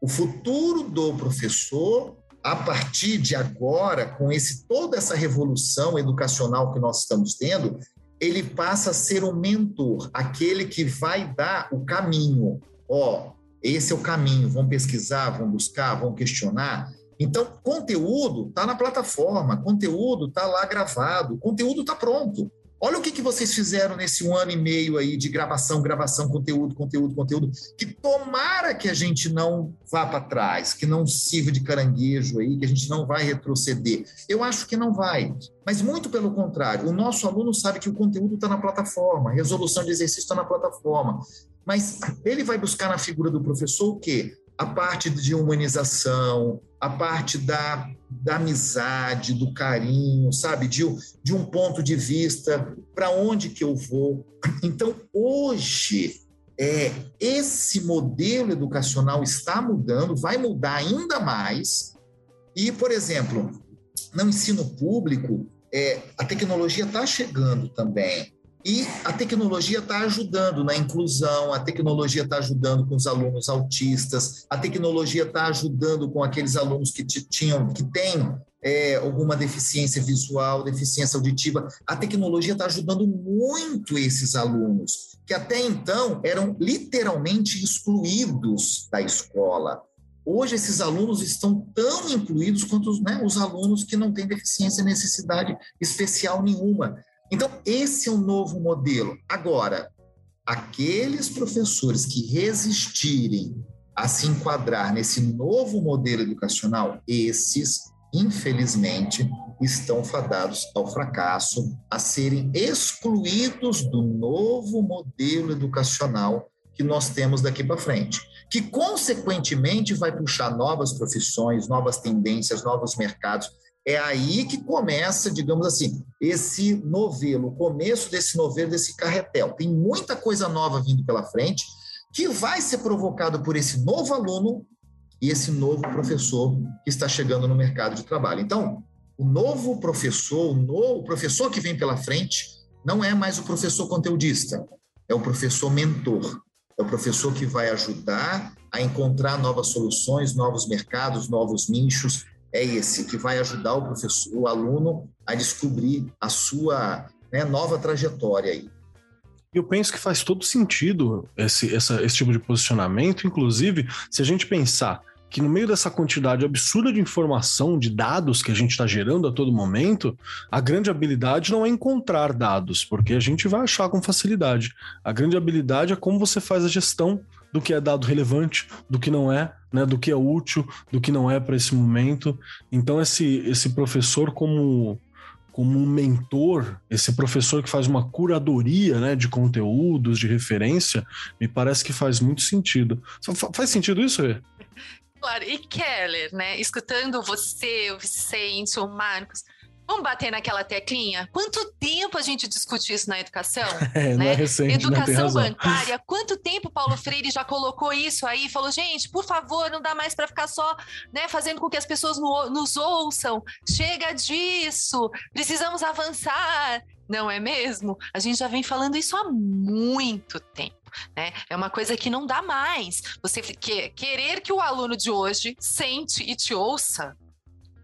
O futuro do professor a partir de agora, com esse toda essa revolução educacional que nós estamos tendo, ele passa a ser um mentor, aquele que vai dar o caminho. Ó, esse é o caminho, vão pesquisar, vão buscar, vão questionar. Então, conteúdo está na plataforma, conteúdo está lá gravado, conteúdo está pronto. Olha o que, que vocês fizeram nesse um ano e meio aí de gravação, gravação, conteúdo, conteúdo, conteúdo. Que tomara que a gente não vá para trás, que não sirva de caranguejo aí, que a gente não vai retroceder. Eu acho que não vai. Mas muito pelo contrário, o nosso aluno sabe que o conteúdo está na plataforma, a resolução de exercício está na plataforma. Mas ele vai buscar na figura do professor o quê? a parte de humanização, a parte da, da amizade, do carinho, sabe? De, de um ponto de vista, para onde que eu vou. Então, hoje, é, esse modelo educacional está mudando, vai mudar ainda mais. E, por exemplo, no ensino público, é, a tecnologia está chegando também. E a tecnologia está ajudando na inclusão, a tecnologia está ajudando com os alunos autistas, a tecnologia está ajudando com aqueles alunos que tinham, que têm é, alguma deficiência visual, deficiência auditiva. A tecnologia está ajudando muito esses alunos, que até então eram literalmente excluídos da escola. Hoje, esses alunos estão tão incluídos quanto os, né, os alunos que não têm deficiência, necessidade especial nenhuma. Então, esse é o novo modelo. Agora, aqueles professores que resistirem a se enquadrar nesse novo modelo educacional, esses, infelizmente, estão fadados ao fracasso, a serem excluídos do novo modelo educacional que nós temos daqui para frente, que consequentemente vai puxar novas profissões, novas tendências, novos mercados é aí que começa, digamos assim, esse novelo, o começo desse novelo, desse carretel. Tem muita coisa nova vindo pela frente que vai ser provocado por esse novo aluno e esse novo professor que está chegando no mercado de trabalho. Então, o novo professor, o novo professor que vem pela frente, não é mais o professor conteudista, é o professor mentor, é o professor que vai ajudar a encontrar novas soluções, novos mercados, novos nichos, é esse, que vai ajudar o professor, o aluno a descobrir a sua né, nova trajetória aí. Eu penso que faz todo sentido esse, essa, esse tipo de posicionamento, inclusive, se a gente pensar que no meio dessa quantidade absurda de informação, de dados que a gente está gerando a todo momento, a grande habilidade não é encontrar dados, porque a gente vai achar com facilidade. A grande habilidade é como você faz a gestão do que é dado relevante, do que não é, né, do que é útil, do que não é para esse momento. Então esse esse professor como como um mentor, esse professor que faz uma curadoria né, de conteúdos, de referência, me parece que faz muito sentido. Faz sentido isso, Rê? Claro, e Keller, né? Escutando você, o Vicente, o Marcos, Vamos bater naquela teclinha? Quanto tempo a gente discute isso na educação? É, né? não é recente, educação bancária. Quanto tempo Paulo Freire já colocou isso aí? Falou, gente, por favor, não dá mais para ficar só né, fazendo com que as pessoas no, nos ouçam. Chega disso. Precisamos avançar. Não é mesmo? A gente já vem falando isso há muito tempo. Né? É uma coisa que não dá mais. Você querer que o aluno de hoje sente e te ouça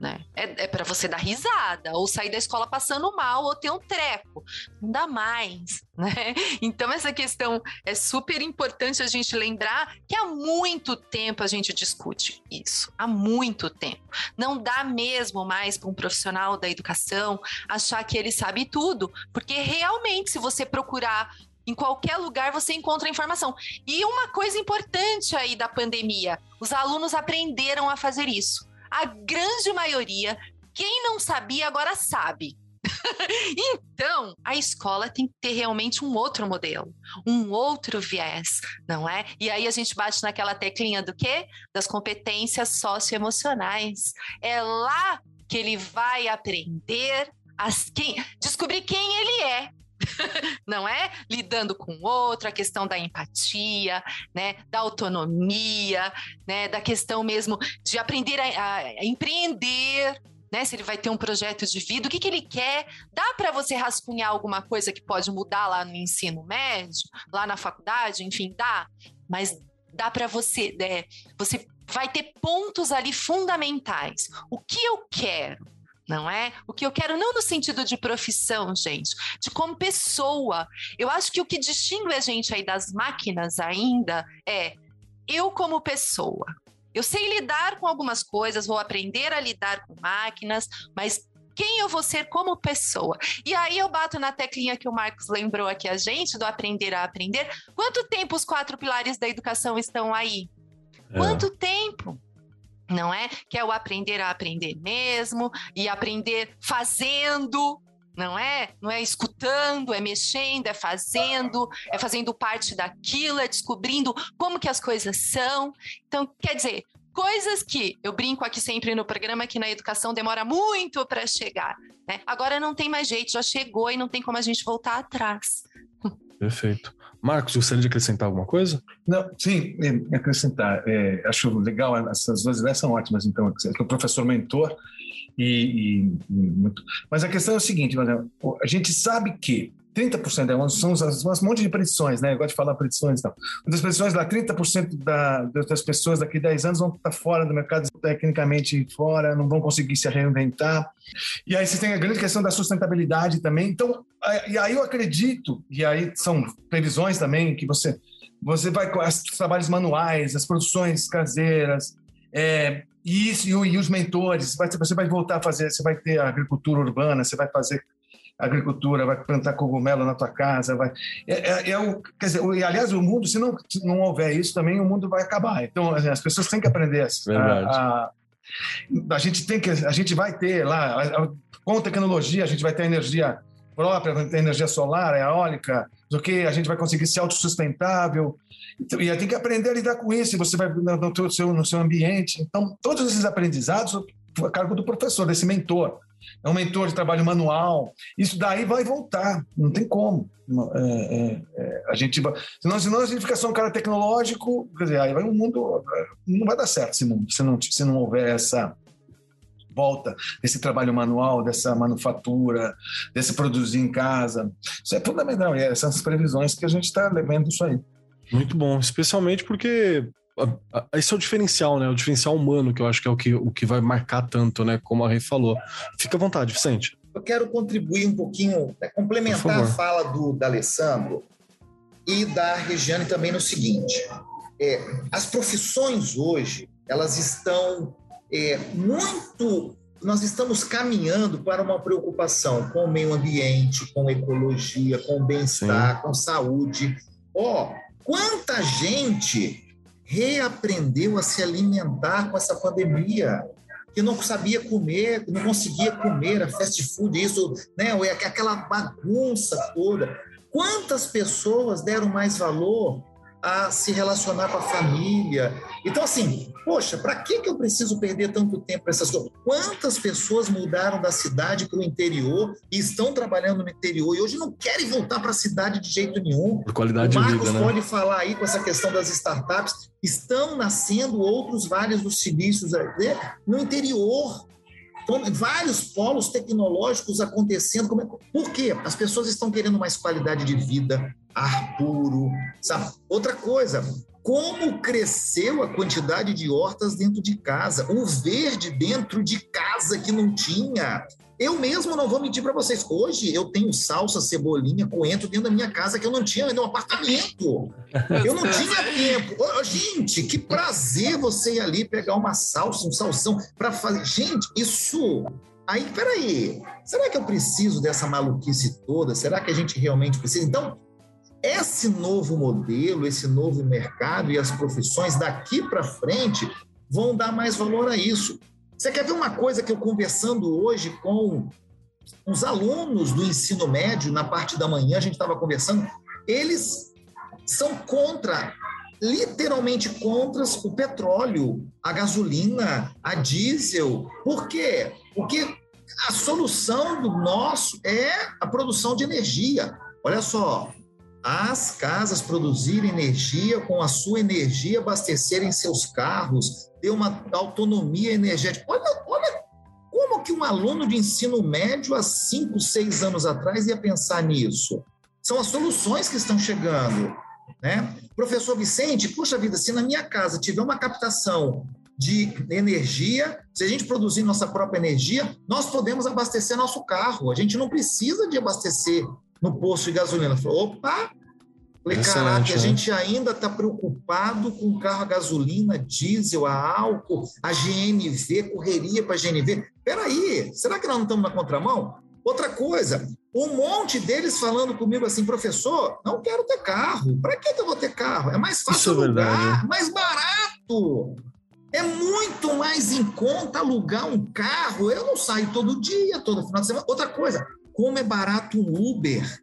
né? É, é para você dar risada, ou sair da escola passando mal, ou ter um treco. Não dá mais, né? Então, essa questão é super importante a gente lembrar que há muito tempo a gente discute isso. Há muito tempo. Não dá mesmo mais para um profissional da educação achar que ele sabe tudo, porque realmente, se você procurar em qualquer lugar você encontra informação. E uma coisa importante aí da pandemia: os alunos aprenderam a fazer isso a grande maioria, quem não sabia agora sabe. então, a escola tem que ter realmente um outro modelo, um outro viés, não é? E aí a gente bate naquela teclinha do quê? Das competências socioemocionais. É lá que ele vai aprender as quem, descobrir quem ele é, não é? Lidando com o outro, a questão da empatia, né? Da autonomia, né? Da questão mesmo de aprender a, a empreender, né? Se ele vai ter um projeto de vida, o que, que ele quer? Dá para você rascunhar alguma coisa que pode mudar lá no ensino médio, lá na faculdade, enfim, dá. Mas dá para você, né? Você vai ter pontos ali fundamentais. O que eu quero? Não é? O que eu quero, não no sentido de profissão, gente, de como pessoa. Eu acho que o que distingue a gente aí das máquinas ainda é eu como pessoa. Eu sei lidar com algumas coisas, vou aprender a lidar com máquinas, mas quem eu vou ser como pessoa. E aí eu bato na teclinha que o Marcos lembrou aqui a gente, do aprender a aprender. Quanto tempo os quatro pilares da educação estão aí? É. Quanto tempo? Não é? Que é o aprender a aprender mesmo e aprender fazendo, não é? Não é escutando, é mexendo, é fazendo, é fazendo parte daquilo, é descobrindo como que as coisas são. Então, quer dizer, coisas que eu brinco aqui sempre no programa que na educação demora muito para chegar, né? Agora não tem mais jeito, já chegou e não tem como a gente voltar atrás. Perfeito. Marcos, gostaria de acrescentar alguma coisa? Não, sim, acrescentar. É, acho legal, essas duas ideias são ótimas, então, que o professor mentor e, e, e muito... Mas a questão é o seguinte, a gente sabe que 30% é, são um monte de predições, né? Eu gosto de falar predições e tal. Uma das predições lá, 30% da, das pessoas daqui a 10 anos vão estar fora do mercado, tecnicamente fora, não vão conseguir se reinventar. E aí você tem a grande questão da sustentabilidade também. Então, e aí eu acredito, e aí são previsões também, que você, você vai com os trabalhos manuais, as produções caseiras, é, e, isso, e, os mentores, você vai voltar a fazer, você vai ter agricultura urbana, você vai fazer agricultura, vai plantar cogumelo na tua casa, vai. É, é, é o, quer dizer, e, aliás, o mundo, se não, se não houver isso também, o mundo vai acabar. Então, assim, as pessoas têm que aprender a, a, a, gente tem que, a gente vai ter lá, com tecnologia, a gente vai ter energia própria, vai ter energia solar, eólica, do que a gente vai conseguir ser autossustentável. Então, e tem que aprender a lidar com isso, você vai no, no, seu, no seu ambiente. Então, todos esses aprendizados, a cargo do professor, desse mentor é um mentor de trabalho manual. Isso daí vai voltar, não tem como. É, é, é, a gente senão, senão a gente fica só um cara tecnológico, quer dizer, aí vai um mundo, não vai dar certo esse mundo, se não, se não houver essa volta desse trabalho manual, dessa manufatura, desse produzir em casa. Isso é fundamental, e essas previsões que a gente está levando isso aí. Muito bom, especialmente porque esse é o diferencial, né? O diferencial humano, que eu acho que é o que, o que vai marcar tanto, né? Como a Rei falou. Fica à vontade, Vicente. Eu quero contribuir um pouquinho, né, complementar a fala do da Alessandro e da Regiane também no seguinte: é, as profissões hoje elas estão é, muito nós estamos caminhando para uma preocupação com o meio ambiente, com ecologia, com bem-estar, com saúde. Ó, oh, quanta gente reaprendeu a se alimentar com essa pandemia, que não sabia comer, não conseguia comer, a fast food, isso, né, aquela bagunça toda. Quantas pessoas deram mais valor a se relacionar com a família. Então, assim, poxa, para que, que eu preciso perder tanto tempo para essas coisas? Quantas pessoas mudaram da cidade para o interior e estão trabalhando no interior e hoje não querem voltar para a cidade de jeito nenhum? Por qualidade o Marcos de vida, né? pode falar aí com essa questão das startups. Estão nascendo outros vales dos silícios né, no interior. Então, vários polos tecnológicos acontecendo. É, por quê? As pessoas estão querendo mais qualidade de vida, ar puro, sabe? Outra coisa, como cresceu a quantidade de hortas dentro de casa, o verde dentro de casa que não tinha. Eu mesmo não vou mentir para vocês. Hoje eu tenho salsa, cebolinha, coentro dentro da minha casa que eu não tinha no apartamento. Eu não tinha tempo. Oh, gente, que prazer você ir ali pegar uma salsa, um salsão para fazer. Gente, isso. Aí, peraí. Será que eu preciso dessa maluquice toda? Será que a gente realmente precisa? Então, esse novo modelo, esse novo mercado e as profissões daqui para frente vão dar mais valor a isso. Você quer ver uma coisa que eu conversando hoje com os alunos do ensino médio, na parte da manhã, a gente estava conversando, eles são contra, literalmente contra o petróleo, a gasolina, a diesel. Por quê? Porque a solução do nosso é a produção de energia. Olha só, as casas produzirem energia, com a sua energia abastecerem seus carros, ter uma autonomia energética. Olha, olha como que um aluno de ensino médio há cinco, seis anos atrás ia pensar nisso. São as soluções que estão chegando. Né? Professor Vicente, puxa vida, se na minha casa tiver uma captação de energia, se a gente produzir nossa própria energia, nós podemos abastecer nosso carro. A gente não precisa de abastecer no posto de gasolina. Falei, opa! Falei, caraca, a gente ainda está preocupado com carro a gasolina, diesel, a álcool, a GNV, correria para a GNV. Peraí, será que nós não estamos na contramão? Outra coisa, um monte deles falando comigo assim, professor, não quero ter carro. Para que, eu vou ter carro? É mais fácil é alugar, mais barato. É muito mais em conta alugar um carro. Eu não saio todo dia, todo final de semana. Outra coisa, como é barato um Uber,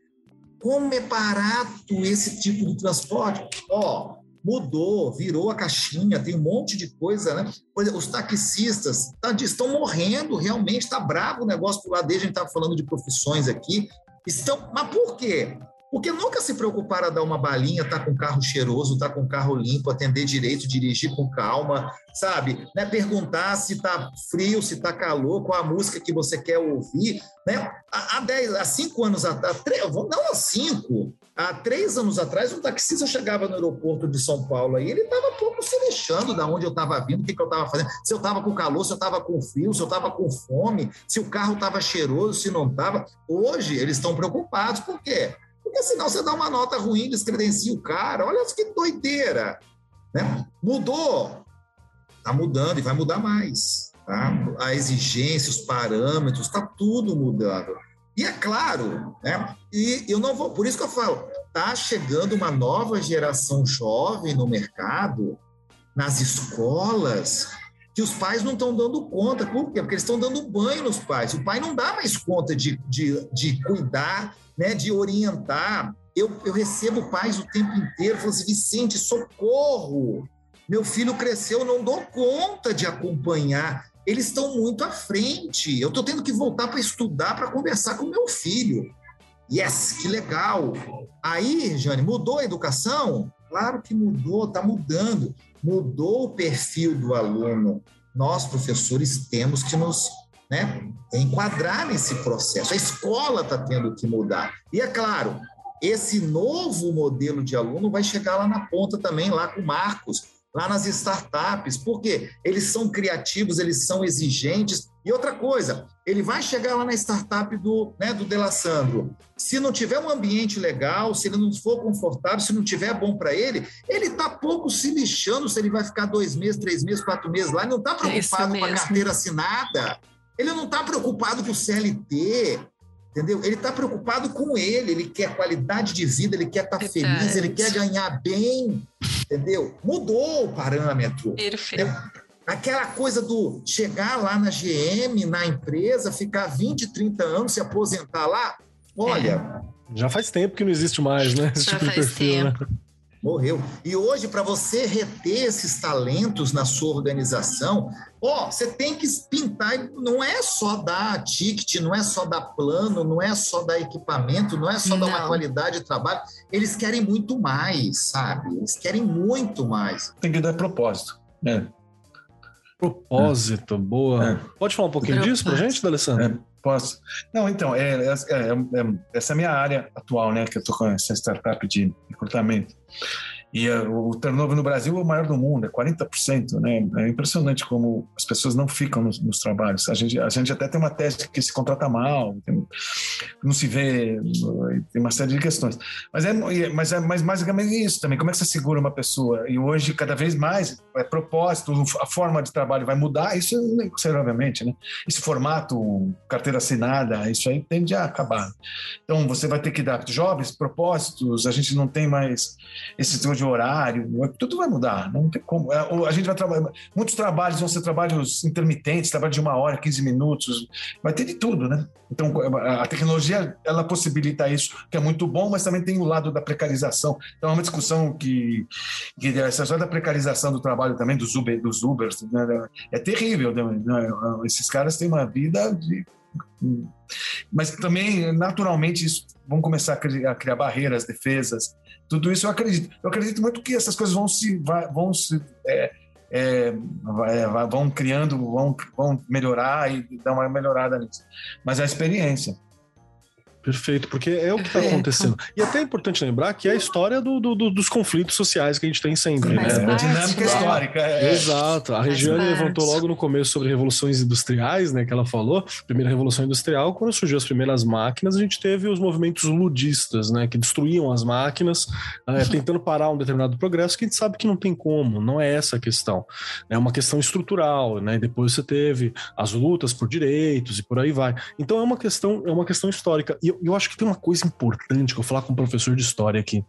como é barato esse tipo de transporte. Ó, mudou, virou a caixinha, tem um monte de coisa, né? Os taxistas tá, estão morrendo, realmente está bravo o negócio por lá desde a gente estava falando de profissões aqui. Estão, mas por quê? Porque nunca se preocuparam a dar uma balinha, tá com carro cheiroso, tá com carro limpo, atender direito, dirigir com calma, sabe? Né? Perguntar se tá frio, se tá calor, qual a música que você quer ouvir, né? Há, dez, há cinco anos atrás, não há cinco, há três anos atrás, um taxista chegava no aeroporto de São Paulo aí, ele estava pouco se lixando da onde eu estava vindo, o que, que eu estava fazendo, se eu estava com calor, se eu estava com frio, se eu estava com fome, se o carro estava cheiroso, se não estava. Hoje eles estão preocupados, por quê? Porque senão você dá uma nota ruim, descredencia o cara. Olha que doideira. Né? Mudou. Está mudando e vai mudar mais. Tá? A exigência, os parâmetros, está tudo mudando. E é claro, né? E eu não vou, por isso que eu falo, está chegando uma nova geração jovem no mercado, nas escolas, que os pais não estão dando conta. Por quê? Porque eles estão dando banho nos pais. O pai não dá mais conta de, de, de cuidar né, de orientar. Eu, eu recebo pais o tempo inteiro, falando assim, Vicente, socorro! Meu filho cresceu, não dou conta de acompanhar. Eles estão muito à frente. Eu estou tendo que voltar para estudar, para conversar com meu filho. Yes, que legal. Aí, Jane, mudou a educação? Claro que mudou, está mudando. Mudou o perfil do aluno. Nós, professores, temos que nos né, enquadrar nesse processo. A escola está tendo que mudar. E é claro, esse novo modelo de aluno vai chegar lá na ponta também, lá com o Marcos, lá nas startups, porque eles são criativos, eles são exigentes. E outra coisa, ele vai chegar lá na startup do, né, do Delassandro. Se não tiver um ambiente legal, se ele não for confortável, se não tiver bom para ele, ele está pouco se lixando se ele vai ficar dois meses, três meses, quatro meses lá, ele não está preocupado com a carteira assinada. Ele não está preocupado com o CLT, entendeu? Ele está preocupado com ele, ele quer qualidade de vida, ele quer estar tá feliz, ele quer ganhar bem, entendeu? Mudou o parâmetro. Perfeito. Aquela coisa do chegar lá na GM, na empresa, ficar 20, 30 anos, se aposentar lá, olha. É. Já faz tempo que não existe mais, né? Esse Já tipo faz perfil, né? tempo. Né? Morreu. E hoje, para você reter esses talentos na sua organização, ó, você tem que pintar, não é só dar ticket, não é só dar plano, não é só dar equipamento, não é só não. dar uma qualidade de trabalho. Eles querem muito mais, sabe? Eles querem muito mais. Tem que dar propósito. É. Propósito, boa. É. Pode falar um pouquinho disso para gente, Alessandro? É. Posso? Não, então, é, é, é, é, essa é a minha área atual, né? Que eu estou com essa startup de recrutamento. E uh, o turnover no Brasil é o maior do mundo, é 40%, né? É impressionante como as pessoas não ficam nos, nos trabalhos. A gente, a gente até tem uma tese que se contrata mal, tem, não se vê, tem uma série de questões. Mas é, mas é mas basicamente é isso também. Como é que você segura uma pessoa? E hoje, cada vez mais, é propósito, a forma de trabalho vai mudar, isso consideravelmente, né? Esse formato, carteira assinada, isso aí tende a acabar. Então, você vai ter que dar jobs, propósitos, a gente não tem mais esse de horário, tudo vai mudar, não tem como. É, a gente vai trabalhar, muitos trabalhos vão ser trabalhos intermitentes, trabalho de uma hora, 15 minutos, vai ter de tudo, né? Então, a tecnologia, ela possibilita isso, que é muito bom, mas também tem o lado da precarização. Então, é uma discussão que, que essa história da precarização do trabalho também, dos, Uber, dos Ubers, né? é terrível. Né? Esses caras têm uma vida de mas também naturalmente isso, vão começar a criar, a criar barreiras, defesas, tudo isso eu acredito. Eu acredito muito que essas coisas vão se, vão se é, é, vão criando, vão, vão melhorar e dar uma melhorada nisso. Mas é a experiência. Perfeito, porque é o que está acontecendo. E até é importante lembrar que é a história do, do, do, dos conflitos sociais que a gente tem sempre. Né? É, a dinâmica histórica. É. Exato. A Regiane levantou logo no começo sobre revoluções industriais, né? Que ela falou. Primeira revolução industrial, quando surgiu as primeiras máquinas, a gente teve os movimentos ludistas, né? Que destruíam as máquinas, é, tentando parar um determinado progresso, que a gente sabe que não tem como, não é essa a questão. É uma questão estrutural, né? Depois você teve as lutas por direitos e por aí vai. Então é uma questão, é uma questão histórica. E eu, eu acho que tem uma coisa importante que eu vou falar com um professor de história aqui.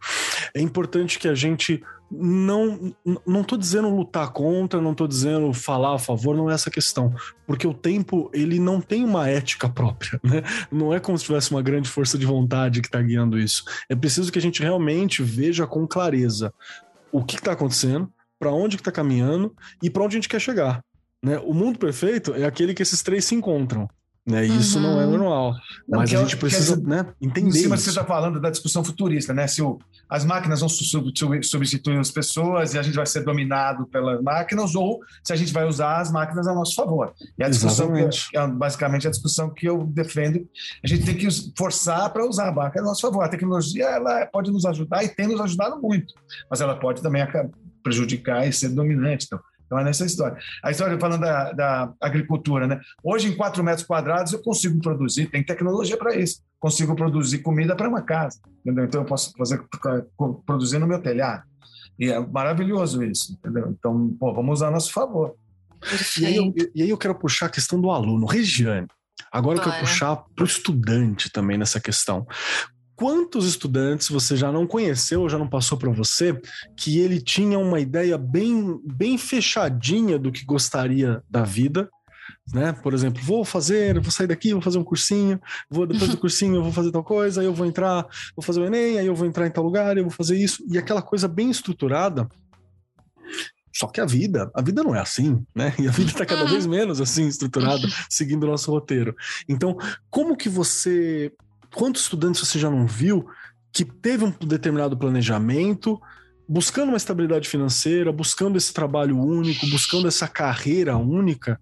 É importante que a gente não não tô dizendo lutar contra, não tô dizendo falar a favor, não é essa questão, porque o tempo ele não tem uma ética própria, né? Não é como se tivesse uma grande força de vontade que está guiando isso. É preciso que a gente realmente veja com clareza o que está acontecendo, para onde está caminhando e para onde a gente quer chegar. Né? O mundo perfeito é aquele que esses três se encontram. Né? Isso uhum. não é normal. Não, mas a gente precisa né, entender. Cima isso. você está falando da discussão futurista, né? Se o, as máquinas vão substituir as pessoas e a gente vai ser dominado pelas máquinas, ou se a gente vai usar as máquinas a nosso favor. E a discussão, é, basicamente, a discussão que eu defendo, a gente tem que forçar para usar a máquina a nosso favor. A tecnologia ela pode nos ajudar e tem nos ajudado muito, mas ela pode também prejudicar e ser dominante. Então, então é nessa história. A história falando da, da, agricultura, né? Hoje, em 4 metros quadrados, eu consigo produzir, tem tecnologia para isso. Consigo produzir comida para uma casa. Entendeu? Então eu posso fazer, produzir no meu telhado. E é maravilhoso isso, entendeu? Então, pô, vamos usar a nosso favor. E aí, eu, e aí eu quero puxar a questão do aluno. Regiane, agora eu quero puxar para o estudante também nessa questão quantos estudantes você já não conheceu, já não passou para você, que ele tinha uma ideia bem, bem fechadinha do que gostaria da vida, né? Por exemplo, vou fazer, vou sair daqui, vou fazer um cursinho, vou depois do cursinho eu vou fazer tal coisa, aí eu vou entrar, vou fazer o ENEM, aí eu vou entrar em tal lugar, eu vou fazer isso, e aquela coisa bem estruturada. Só que a vida, a vida não é assim, né? E a vida está cada vez menos assim estruturada, seguindo o nosso roteiro. Então, como que você quantos estudantes você já não viu que teve um determinado planejamento, buscando uma estabilidade financeira, buscando esse trabalho único, buscando essa carreira única,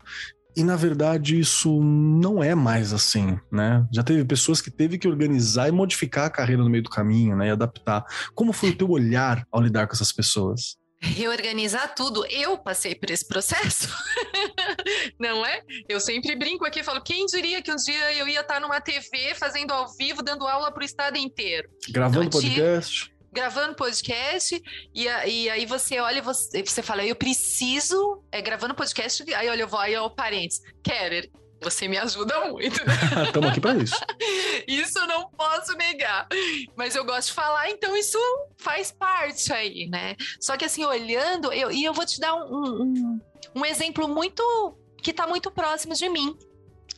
e na verdade isso não é mais assim, né? Já teve pessoas que teve que organizar e modificar a carreira no meio do caminho, né? E adaptar. Como foi o teu olhar ao lidar com essas pessoas? Reorganizar tudo. Eu passei por esse processo, não é? Eu sempre brinco aqui e falo: quem diria que um dia eu ia estar numa TV fazendo ao vivo, dando aula para o estado inteiro? Gravando então, podcast? Gravando podcast, e, e aí você olha e você, você fala: eu preciso, é, gravando podcast, aí olha, eu vou aí ao parênteses, Keller, você me ajuda muito. Estamos né? aqui para isso. Isso eu não posso negar. Mas eu gosto de falar, então isso faz parte aí, né? Só que assim, olhando, eu, e eu vou te dar um, um, um exemplo muito que está muito próximo de mim.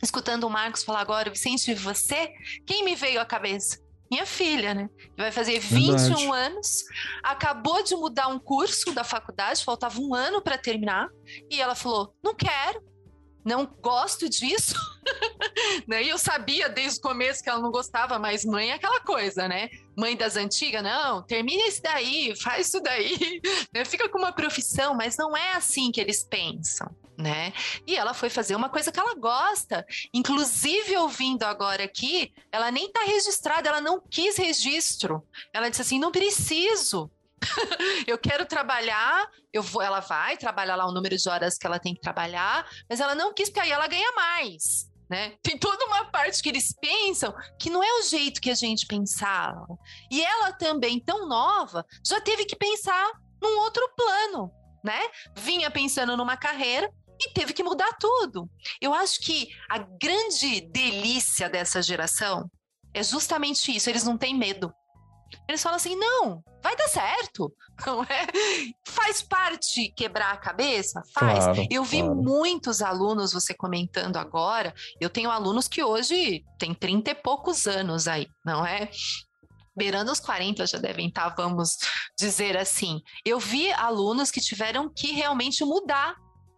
Escutando o Marcos falar agora, Vicente, você, quem me veio à cabeça? Minha filha, né? Que vai fazer 21 Verdade. anos, acabou de mudar um curso da faculdade, faltava um ano para terminar, e ela falou: não quero, não gosto disso. né? E eu sabia desde o começo que ela não gostava, mas mãe é aquela coisa, né? Mãe das antigas, não, termina isso daí, faz isso daí. Né? Fica com uma profissão, mas não é assim que eles pensam. Né? E ela foi fazer uma coisa que ela gosta. Inclusive, ouvindo agora aqui, ela nem está registrada, ela não quis registro. Ela disse assim: não preciso. eu quero trabalhar, eu vou, ela vai trabalhar lá o número de horas que ela tem que trabalhar, mas ela não quis, porque aí ela ganha mais. Né? Tem toda uma parte que eles pensam que não é o jeito que a gente pensava. E ela também, tão nova, já teve que pensar num outro plano, né? Vinha pensando numa carreira e teve que mudar tudo. Eu acho que a grande delícia dessa geração é justamente isso, eles não têm medo. Eles falam assim: não, vai dar certo. Não é? Faz parte quebrar a cabeça? Faz. Claro, eu vi claro. muitos alunos, você comentando agora, eu tenho alunos que hoje têm 30 e poucos anos aí, não é? Beirando os 40 já devem estar, vamos dizer assim. Eu vi alunos que tiveram que realmente mudar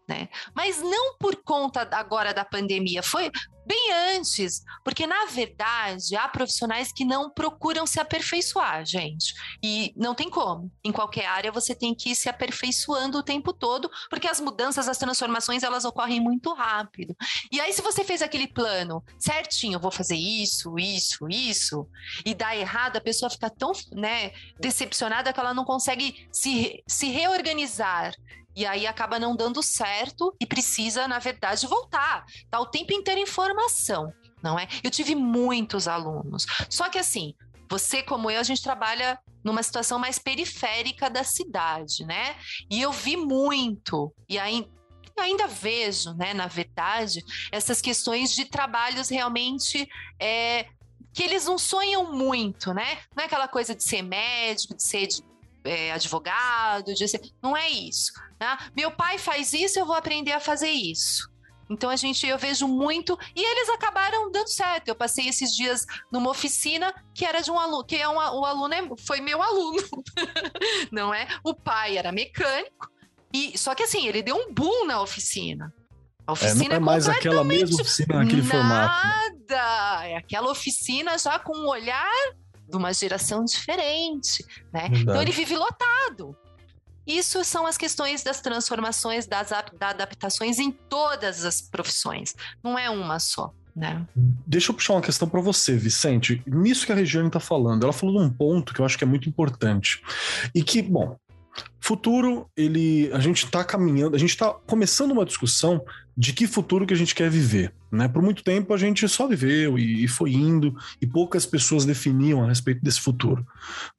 né? Mas não por conta agora da pandemia, foi bem antes, porque na verdade há profissionais que não procuram se aperfeiçoar, gente. E não tem como. Em qualquer área você tem que ir se aperfeiçoando o tempo todo, porque as mudanças, as transformações, elas ocorrem muito rápido. E aí se você fez aquele plano certinho, vou fazer isso, isso, isso, e dá errado, a pessoa fica tão, né, decepcionada que ela não consegue se, se reorganizar e aí acaba não dando certo e precisa, na verdade, voltar. Tá o tempo inteiro em formação, não é? Eu tive muitos alunos. Só que assim, você como eu, a gente trabalha numa situação mais periférica da cidade, né? E eu vi muito, e aí ainda vejo, né, na verdade, essas questões de trabalhos realmente é, que eles não sonham muito, né? Não é aquela coisa de ser médico, de ser é, advogado, de ser... não é isso. Né? Meu pai faz isso, eu vou aprender a fazer isso. Então a gente, eu vejo muito e eles acabaram dando certo. Eu passei esses dias numa oficina que era de um aluno, que é um, o aluno é, foi meu aluno, não é? O pai era mecânico e só que assim ele deu um boom na oficina. A oficina é, não é mais aquela mesma oficina naquele nada. formato. Nada, é aquela oficina já com um olhar de uma geração diferente, né? Verdade. Então ele vive lotado. Isso são as questões das transformações, das adaptações em todas as profissões. Não é uma só. Né? Deixa eu puxar uma questão para você, Vicente. Nisso que a Regiane está falando, ela falou de um ponto que eu acho que é muito importante. E que, bom, futuro, ele, a gente está caminhando, a gente está começando uma discussão de que futuro que a gente quer viver. Né? Por muito tempo a gente só viveu e, e, foi indo, e poucas pessoas definiam a respeito desse futuro.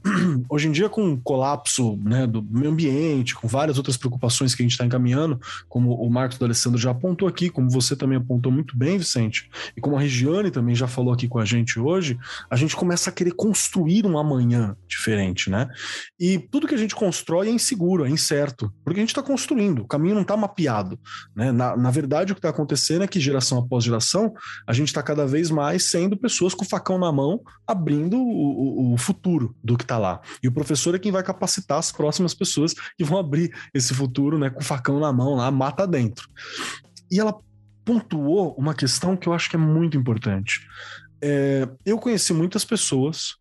Hoje em dia, com o colapso né, do meio ambiente, com várias outras preocupações que a gente está encaminhando, como o Marcos do Alessandro já apontou aqui, como você também apontou muito bem, Vicente, e como a Regiane também já falou aqui com a gente hoje, a gente começa a querer construir um amanhã diferente, né? E tudo que a gente constrói é inseguro, é incerto, porque a gente está construindo, o caminho não está mapeado. Né? Na, na verdade, o que está acontecendo é que geração após geração, a gente está cada vez mais sendo pessoas com o facão na mão, abrindo o, o, o futuro do que está lá. E o professor é quem vai capacitar as próximas pessoas que vão abrir esse futuro né, com o facão na mão lá, mata dentro. E ela pontuou uma questão que eu acho que é muito importante. É, eu conheci muitas pessoas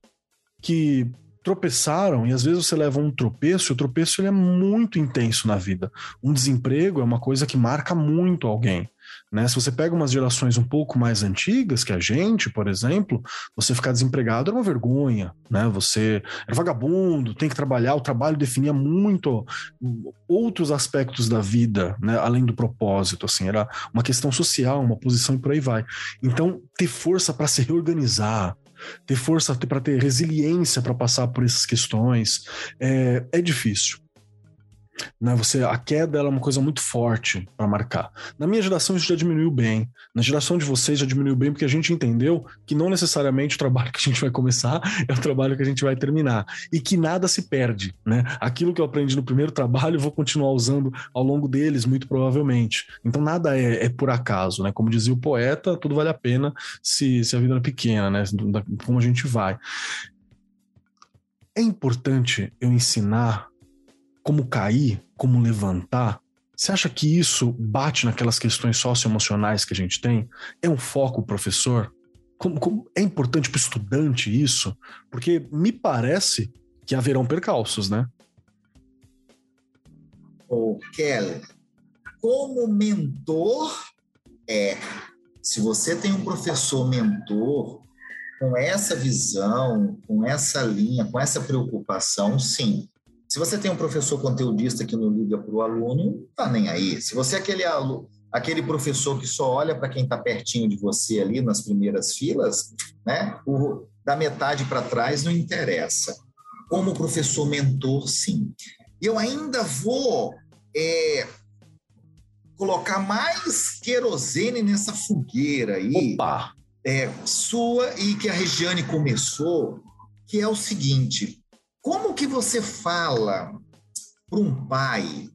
que tropeçaram e às vezes você leva um tropeço e o tropeço ele é muito intenso na vida. Um desemprego é uma coisa que marca muito alguém. Né? Se você pega umas gerações um pouco mais antigas que a gente, por exemplo, você ficar desempregado era uma vergonha, né? Você era vagabundo, tem que trabalhar, o trabalho definia muito outros aspectos da vida, né? Além do propósito, assim, era uma questão social, uma posição e por aí vai. Então, ter força para se reorganizar, ter força para ter resiliência para passar por essas questões é, é difícil. Né, você, a queda é uma coisa muito forte para marcar. Na minha geração isso já diminuiu bem. Na geração de vocês já diminuiu bem porque a gente entendeu que não necessariamente o trabalho que a gente vai começar é o trabalho que a gente vai terminar e que nada se perde, né? Aquilo que eu aprendi no primeiro trabalho eu vou continuar usando ao longo deles muito provavelmente. Então nada é, é por acaso, né? Como dizia o poeta, tudo vale a pena se, se a vida é pequena, né? Como a gente vai. É importante eu ensinar como cair, como levantar, você acha que isso bate naquelas questões socioemocionais que a gente tem? É um foco professor? Como, como é importante para o estudante isso? Porque me parece que haverão percalços, né? O Keller, como mentor, é. Se você tem um professor mentor com essa visão, com essa linha, com essa preocupação, sim, Se você tem um professor conteudista que não liga para o aluno, não está nem aí. Se você é aquele aluno, aquele professor que só olha para quem está pertinho de você ali nas primeiras filas, né? O, da metade para trás não interessa. Como professor mentor, sim. Eu ainda vou é, colocar mais querosene nessa fogueira aí. Opa! É, sua e que a Regiane começou, que é o seguinte: como que você fala para um pai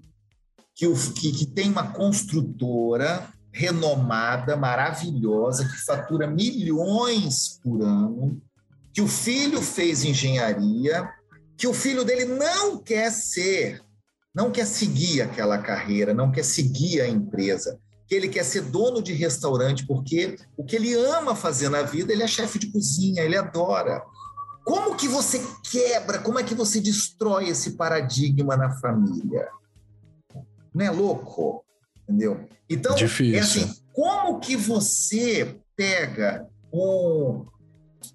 que, o, que, que tem uma construtora renomada, maravilhosa, que fatura milhões por ano, que o filho fez engenharia, que o filho dele não quer ser não quer seguir aquela carreira, não quer seguir a empresa, que ele quer ser dono de restaurante, porque o que ele ama fazer na vida, ele é chefe de cozinha, ele adora. Como que você quebra, como é que você destrói esse paradigma na família? Não é louco? Entendeu? Então, Difícil. é assim, como que você pega um,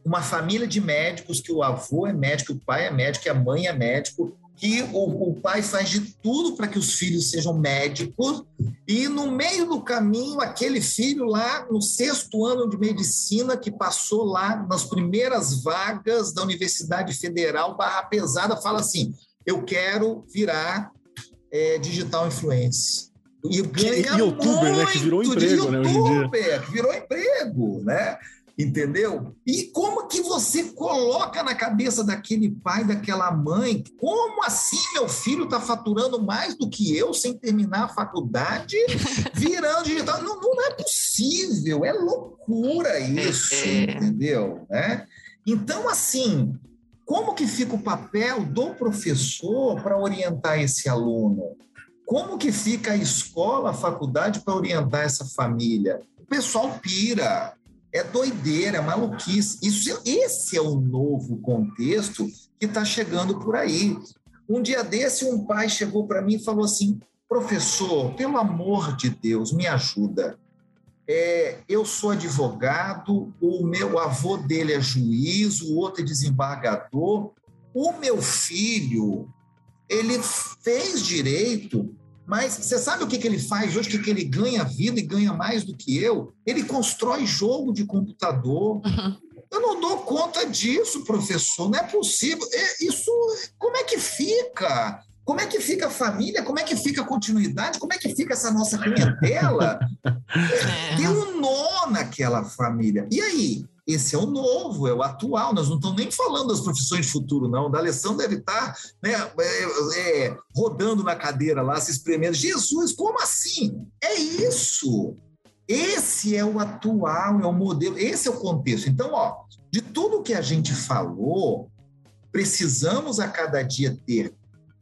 uma família de médicos que o avô é médico, o pai é médico, a mãe é médico, que o, o pai faz de tudo para que os filhos sejam médicos, e no meio do caminho, aquele filho lá no sexto ano de medicina, que passou lá nas primeiras vagas da Universidade Federal, barra pesada, fala assim: eu quero virar é, digital influencer. E ganha youtuber, né? Que virou emprego, né? Hoje em dia. Que virou emprego, né? Entendeu? E como que você coloca na cabeça daquele pai, daquela mãe, como assim meu filho está faturando mais do que eu sem terminar a faculdade, virando digital? Não, não é possível, é loucura isso, é. entendeu? Né? Então, assim, como que fica o papel do professor para orientar esse aluno? Como que fica a escola, a faculdade para orientar essa família? O pessoal pira, é doideira, é maluquice. Isso, esse é o novo contexto que está chegando por aí. Um dia desse, um pai chegou para mim e falou assim: professor, pelo amor de Deus, me ajuda. É, eu sou advogado, o meu avô dele é juiz, o outro é desembargador. O meu filho, ele fez direito, mas você sabe o que, que ele faz hoje? O que, que ele ganha vida e ganha mais do que eu? Ele constrói jogo de computador. Uhum. Eu não dou conta disso, professor. Não é possível. É, isso, como é que fica? Como é que fica a família? Como é que fica a continuidade? Como é que fica essa nossa clientela? Tem um nó naquela família. E aí? Esse é o novo, é o atual. Nós não estamos nem falando das profissões de futuro, não. Da lição deve estar né, é, é, rodando na cadeira lá, se espremendo. Jesus, como assim? É isso. Esse é o atual, é o modelo, esse é o contexto. Então, ó, de tudo que a gente falou, precisamos a cada dia ter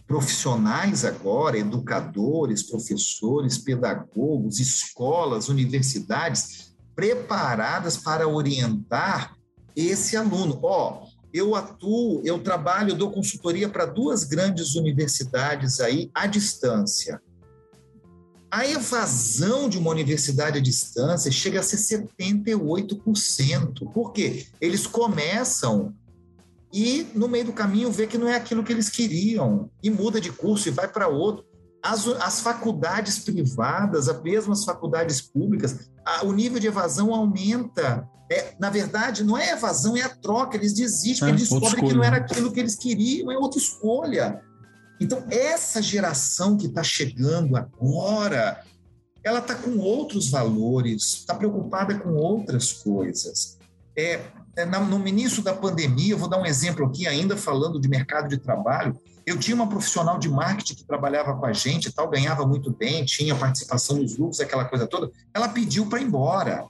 profissionais agora, educadores, professores, pedagogos, escolas, universidades preparadas para orientar esse aluno. Ó, oh, eu atuo, eu trabalho, dou consultoria para duas grandes universidades aí à distância. A evasão de uma universidade à distância chega a ser 78%. Por quê? Eles começam e no meio do caminho vê que não é aquilo que eles queriam e muda de curso e vai para outro. As, as faculdades privadas, as mesmas faculdades públicas, a, o nível de evasão aumenta. É, na verdade, não é evasão, é a troca. Eles desistem, é, eles descobrem que não era aquilo que eles queriam, é outra escolha. Então, essa geração que está chegando agora, ela está com outros valores, está preocupada com outras coisas. É, é, no início da pandemia, eu vou dar um exemplo aqui, ainda falando de mercado de trabalho, eu tinha uma profissional de marketing que trabalhava com a gente e tal, ganhava muito bem, tinha participação nos lucros, aquela coisa toda. Ela pediu para ir embora.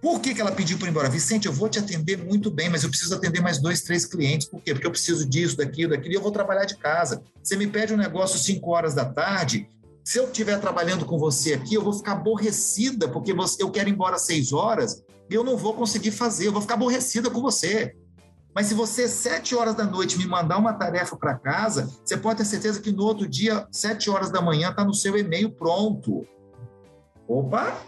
Por que, que ela pediu para ir embora? Vicente, eu vou te atender muito bem, mas eu preciso atender mais dois, três clientes. Por quê? Porque eu preciso disso, daquilo, daquilo, e eu vou trabalhar de casa. Você me pede um negócio 5 horas da tarde, se eu estiver trabalhando com você aqui, eu vou ficar aborrecida, porque você, eu quero ir embora às 6 horas e eu não vou conseguir fazer, eu vou ficar aborrecida com você. Mas se você, sete horas da noite, me mandar uma tarefa para casa, você pode ter certeza que no outro dia, sete horas da manhã, está no seu e-mail pronto. Opa!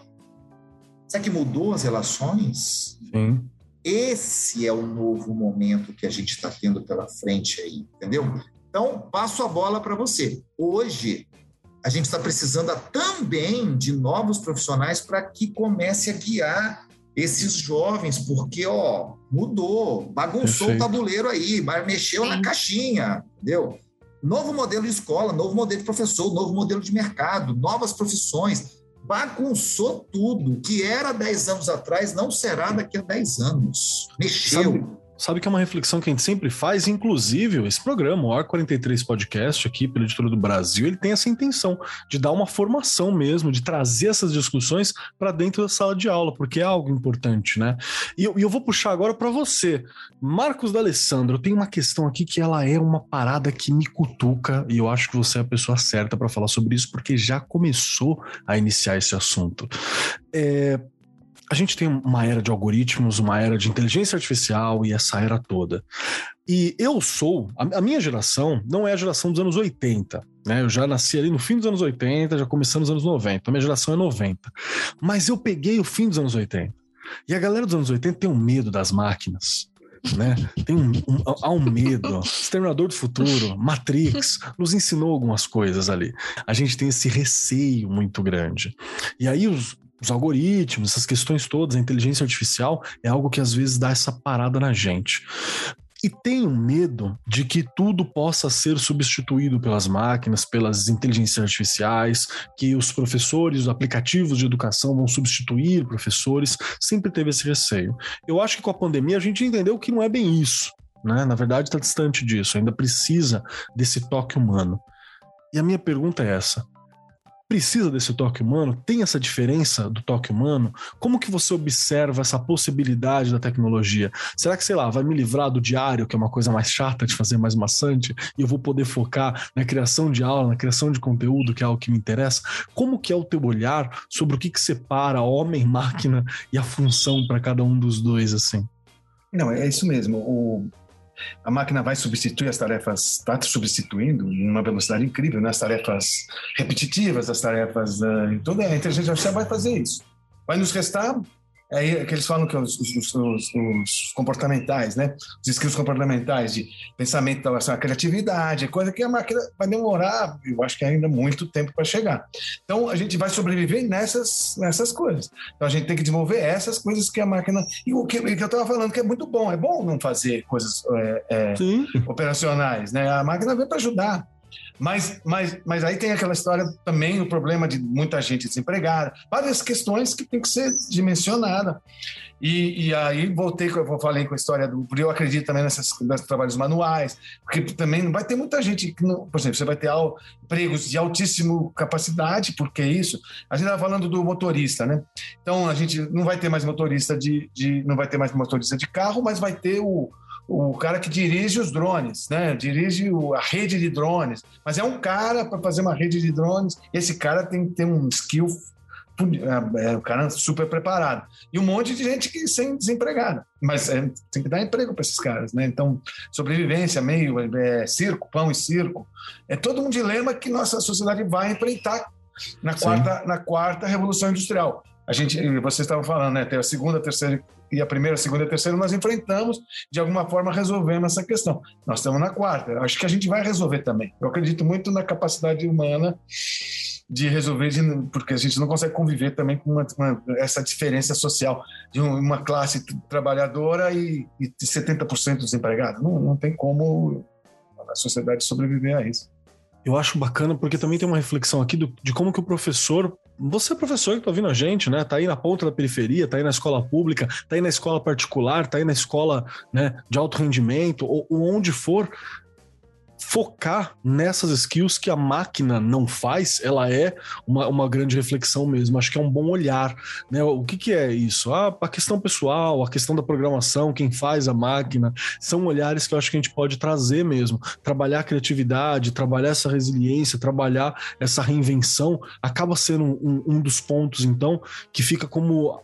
Será que mudou as relações? Sim. Esse é o novo momento que a gente está tendo pela frente aí, entendeu? Então, passo a bola para você. Hoje, a gente está precisando também de novos profissionais para que comece a guiar esses jovens, porque ó, mudou, bagunçou Perfeito. o tabuleiro aí, mas mexeu Sim. na caixinha, entendeu? Novo modelo de escola, novo modelo de professor, novo modelo de mercado, novas profissões, bagunçou tudo. O que era 10 anos atrás não será daqui a 10 anos. Mexeu. Sabe, Sabe que é uma reflexão que a gente sempre faz, inclusive esse programa, o AR43 Podcast, aqui pela Editora do Brasil, ele tem essa intenção de dar uma formação mesmo, de trazer essas discussões para dentro da sala de aula, porque é algo importante, né? E eu, eu vou puxar agora para você, Marcos D'Alessandro. Tem uma questão aqui que ela é uma parada que me cutuca e eu acho que você é a pessoa certa para falar sobre isso, porque já começou a iniciar esse assunto. É, a gente tem uma era de algoritmos, uma era de inteligência artificial e essa era toda. E eu sou, a, minha geração não é a geração dos anos 80, né? Eu já nasci ali no fim dos anos 80, já começando nos anos 90. A minha geração é 90. Mas eu peguei o fim dos anos 80. E a galera dos anos 80 tem um medo das máquinas. Né? Tem um, um, há um medo. Exterminador do Futuro, Matrix, nos ensinou algumas coisas ali. A gente tem esse receio muito grande. E aí os, os algoritmos, essas questões todas, a inteligência artificial é algo que às vezes dá essa parada na gente. E tenho medo de que tudo possa ser substituído pelas máquinas, pelas inteligências artificiais, que os professores, os aplicativos de educação vão substituir professores. Sempre teve esse receio. Eu acho que com a pandemia a gente entendeu que não é bem isso. Né? Na verdade, está distante disso, ainda precisa desse toque humano. E a minha pergunta é essa: precisa desse toque humano? Tem essa diferença do toque humano? Como que você observa essa possibilidade da tecnologia? Será que, sei lá, vai me livrar do diário, que é uma coisa mais chata de fazer, mais maçante, e eu vou poder focar na criação de aula, na criação de conteúdo, que é algo que me interessa? Como que é o teu olhar sobre o que, que separa homem, máquina e a função para cada um dos dois, assim? Não, é isso mesmo. O, a máquina vai substituir as tarefas, está substituindo em uma velocidade incrível, né? as tarefas repetitivas, as tarefas. Uh, toda a inteligência artificial vai fazer isso. Vai nos restar é que eles falam que os, os, os, os, comportamentais, né? Os skills comportamentais de pensamento, relação à criatividade, é coisa que a máquina vai demorar, eu acho que ainda muito tempo para chegar. Então a gente vai sobreviver nessas, nessas coisas. Então a gente tem que desenvolver essas coisas que a máquina. E o que, que eu estava falando que é muito bom, é bom não fazer coisas é, é, operacionais, né? A máquina vem para ajudar. Mas, mas, mas aí tem aquela história também, o problema de muita gente desempregada, várias questões que tem que ser dimensionada. E, e aí voltei, eu falei com a história do. Eu acredito também nesses, nesses trabalhos manuais, porque também vai ter muita gente que, não, por exemplo, você vai ter empregos de altíssima capacidade, porque isso. A gente estava falando do motorista, né? Então a gente não vai ter mais motorista de, de não vai ter mais motorista de carro, mas vai ter o, o cara que dirige os drones, né? Dirige a rede de drones. Mas é um cara para fazer uma rede de drones. Esse cara tem que ter um skill, é, é, o cara super preparado. E um monte de gente que sem desempregada. Mas é, tem que dar emprego para esses caras, né? Então, sobrevivência, meio, é, circo, pão e circo. É todo um dilema que nossa sociedade vai enfrentar na quarta, na quarta revolução industrial. A gente, vocês estavam falando, né? Tem a segunda, a terceira e a primeira, a segunda e a terceira, nós enfrentamos, de alguma forma resolvemos essa questão. Nós estamos na quarta, acho que a gente vai resolver também. Eu acredito muito na capacidade humana de resolver, de, porque a gente não consegue conviver também com uma, uma, essa diferença social de uma classe trabalhadora e, e 70% desempregado. Não, não tem como a sociedade sobreviver a isso. Eu acho bacana porque também tem uma reflexão aqui do, de como que o professor você é professor que tá ouvindo a gente, né? Tá aí na ponta da periferia, tá aí na escola pública, tá aí na escola particular, tá aí na escola né, de alto rendimento, ou, ou onde for focar nessas skills que a máquina não faz, ela é uma, uma grande reflexão mesmo. Acho que é um bom olhar. Né? O que, que é isso? Ah, a questão pessoal, a questão da programação, quem faz a máquina, são olhares que eu acho que a gente pode trazer mesmo. Trabalhar a criatividade, trabalhar essa resiliência, trabalhar essa reinvenção, acaba sendo um, um dos pontos, então, que fica como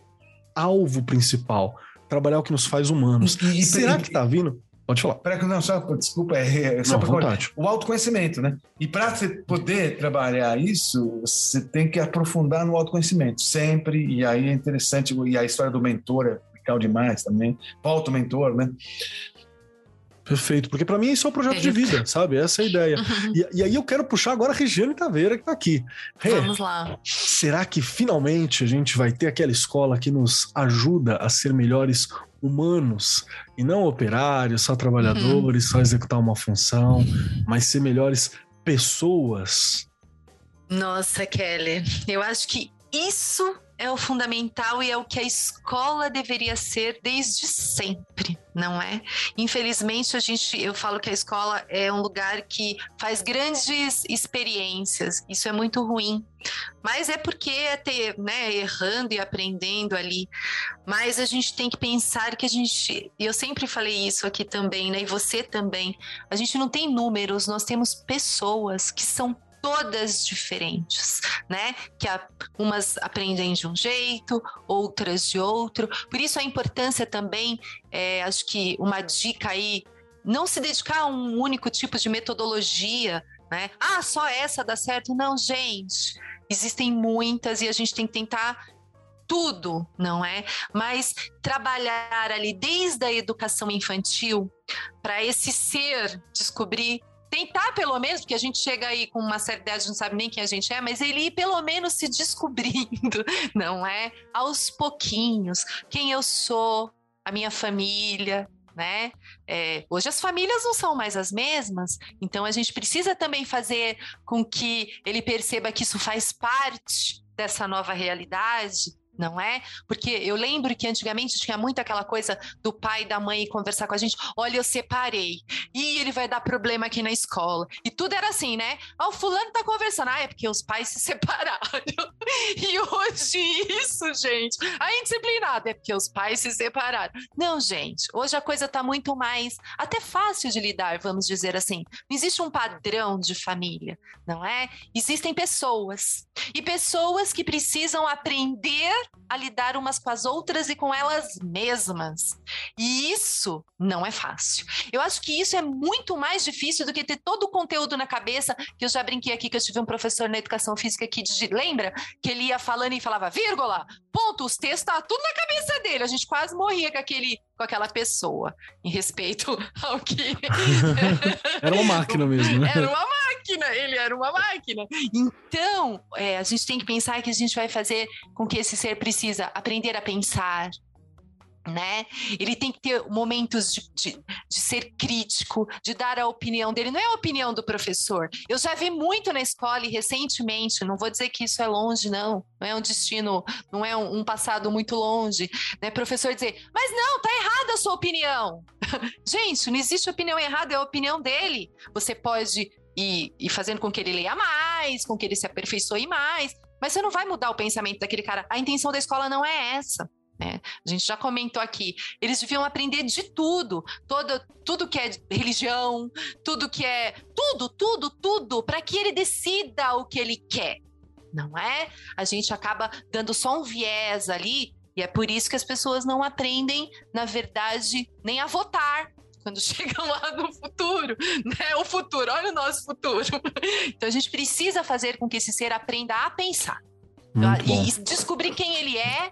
alvo principal. Trabalhar o que nos faz humanos. E, e, Será e, que está vindo? Pode falar. Para que não, só, desculpa, é, é só não, o autoconhecimento, né? E para você poder trabalhar isso, você tem que aprofundar no autoconhecimento, sempre. E aí é interessante, e a história do mentor é legal demais também, auto-mentor, né? Perfeito, porque para mim isso é o projeto de vida, sabe? Essa é a ideia. Uhum. E, e, aí eu quero puxar agora a Regiane Taveira, que tá aqui. Rê, Vamos lá. Será que finalmente a gente vai ter aquela escola que nos ajuda a ser melhores humanos e não operários, só trabalhadores, uhum. só executar uma função, mas ser melhores pessoas? Nossa, Kelly, eu acho que isso é o fundamental e é o que a escola deveria ser desde sempre, não é? Infelizmente, a gente, eu falo que a escola é um lugar que faz grandes experiências. Isso é muito ruim. Mas é porque é ter, né, errando e aprendendo ali. Mas a gente tem que pensar que a gente, eu sempre falei isso aqui também, né, e você também. A gente não tem números, nós temos pessoas que são todas diferentes, né? Que a, umas aprendem de um jeito, outras de outro. Por isso a importância também, é, acho que uma dica aí, não se dedicar a um único tipo de metodologia, né? Ah, só essa dá certo? Não, gente. Existem muitas e a gente tem que tentar tudo, não é? Mas trabalhar ali desde a educação infantil para esse ser descobrir tentar pelo menos, porque a gente chega aí com uma certa idade, não sabe nem quem a gente é, mas ele ir pelo menos se descobrindo, não é? Aos pouquinhos, quem eu sou, a minha família, né? É, hoje as famílias não são mais as mesmas, então a gente precisa também fazer com que ele perceba que isso faz parte dessa nova realidade não é? Porque eu lembro que antigamente tinha muito aquela coisa do pai e da mãe conversar com a gente: olha, eu separei, e ele vai dar problema aqui na escola. E tudo era assim, né? Ah, o fulano tá conversando, ah, é porque os pais se separaram. e hoje isso, gente, a indisciplinada é porque os pais se separaram. Não, gente, hoje a coisa tá muito mais, até fácil de lidar, vamos dizer assim. Não existe um padrão de família, não é? Existem pessoas, e pessoas que precisam aprender a lidar umas com as outras e com elas mesmas. E isso não é fácil. Eu acho que isso é muito mais difícil do que ter todo o conteúdo na cabeça, que eu já brinquei aqui que eu tive um professor na educação física que lembra que ele ia falando e falava vírgula, ponto, os textos estavam tudo na cabeça dele. A gente quase morria com aquele com aquela pessoa, em respeito ao que. era uma máquina mesmo, né? Era uma máquina, ele era uma máquina. Então, é, a gente tem que pensar que a gente vai fazer com que esse ser precisa aprender a pensar, né? Ele tem que ter momentos de, de, de, ser crítico, de dar a opinião dele. Não é a opinião do professor. Eu já vi muito na escola e recentemente, não vou dizer que isso é longe, não. Não é um destino, não é um, um passado muito longe. Né? Professor dizer, mas não, tá errada a sua opinião. Gente, não existe opinião errada, é a opinião dele. Você pode ir, ir fazendo com que ele leia mais, com que ele se aperfeiçoe mais, mas você não vai mudar o pensamento daquele cara. A intenção da escola não é essa. Né? A gente já comentou aqui, eles deviam aprender de tudo, todo, tudo que é religião, tudo que é tudo, tudo, tudo, para que ele decida o que ele quer, não é? A gente acaba dando só um viés ali e é por isso que as pessoas não aprendem, na verdade, nem a votar, quando chegam lá no futuro, né? O futuro, olha o nosso futuro. Então a gente precisa fazer com que esse ser aprenda a pensar. e descobrir quem ele é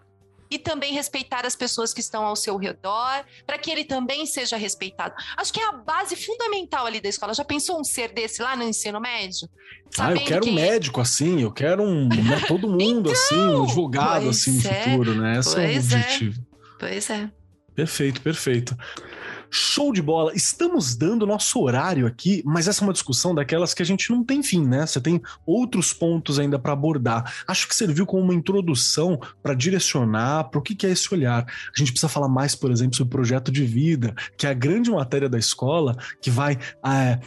e também respeitar as pessoas que estão ao seu redor, para que ele também seja respeitado. Acho que é a base fundamental ali da escola. Já pensou um ser desse lá no ensino médio? ah, eu quero um médico assim, eu quero um, né, todo mundo então, assim, um advogado assim no é, futuro, né? Esse é o é. objetivo. É, pois é. Perfeito, perfeito. Show de bola. Estamos dando nosso horário aqui, mas essa é uma discussão daquelas que a gente não tem fim, né? Você tem outros pontos ainda para abordar. Acho que serviu como uma introdução para direcionar para o que é esse olhar. A gente precisa falar mais, por exemplo, sobre o projeto de vida, que é a grande matéria da escola, que vai é,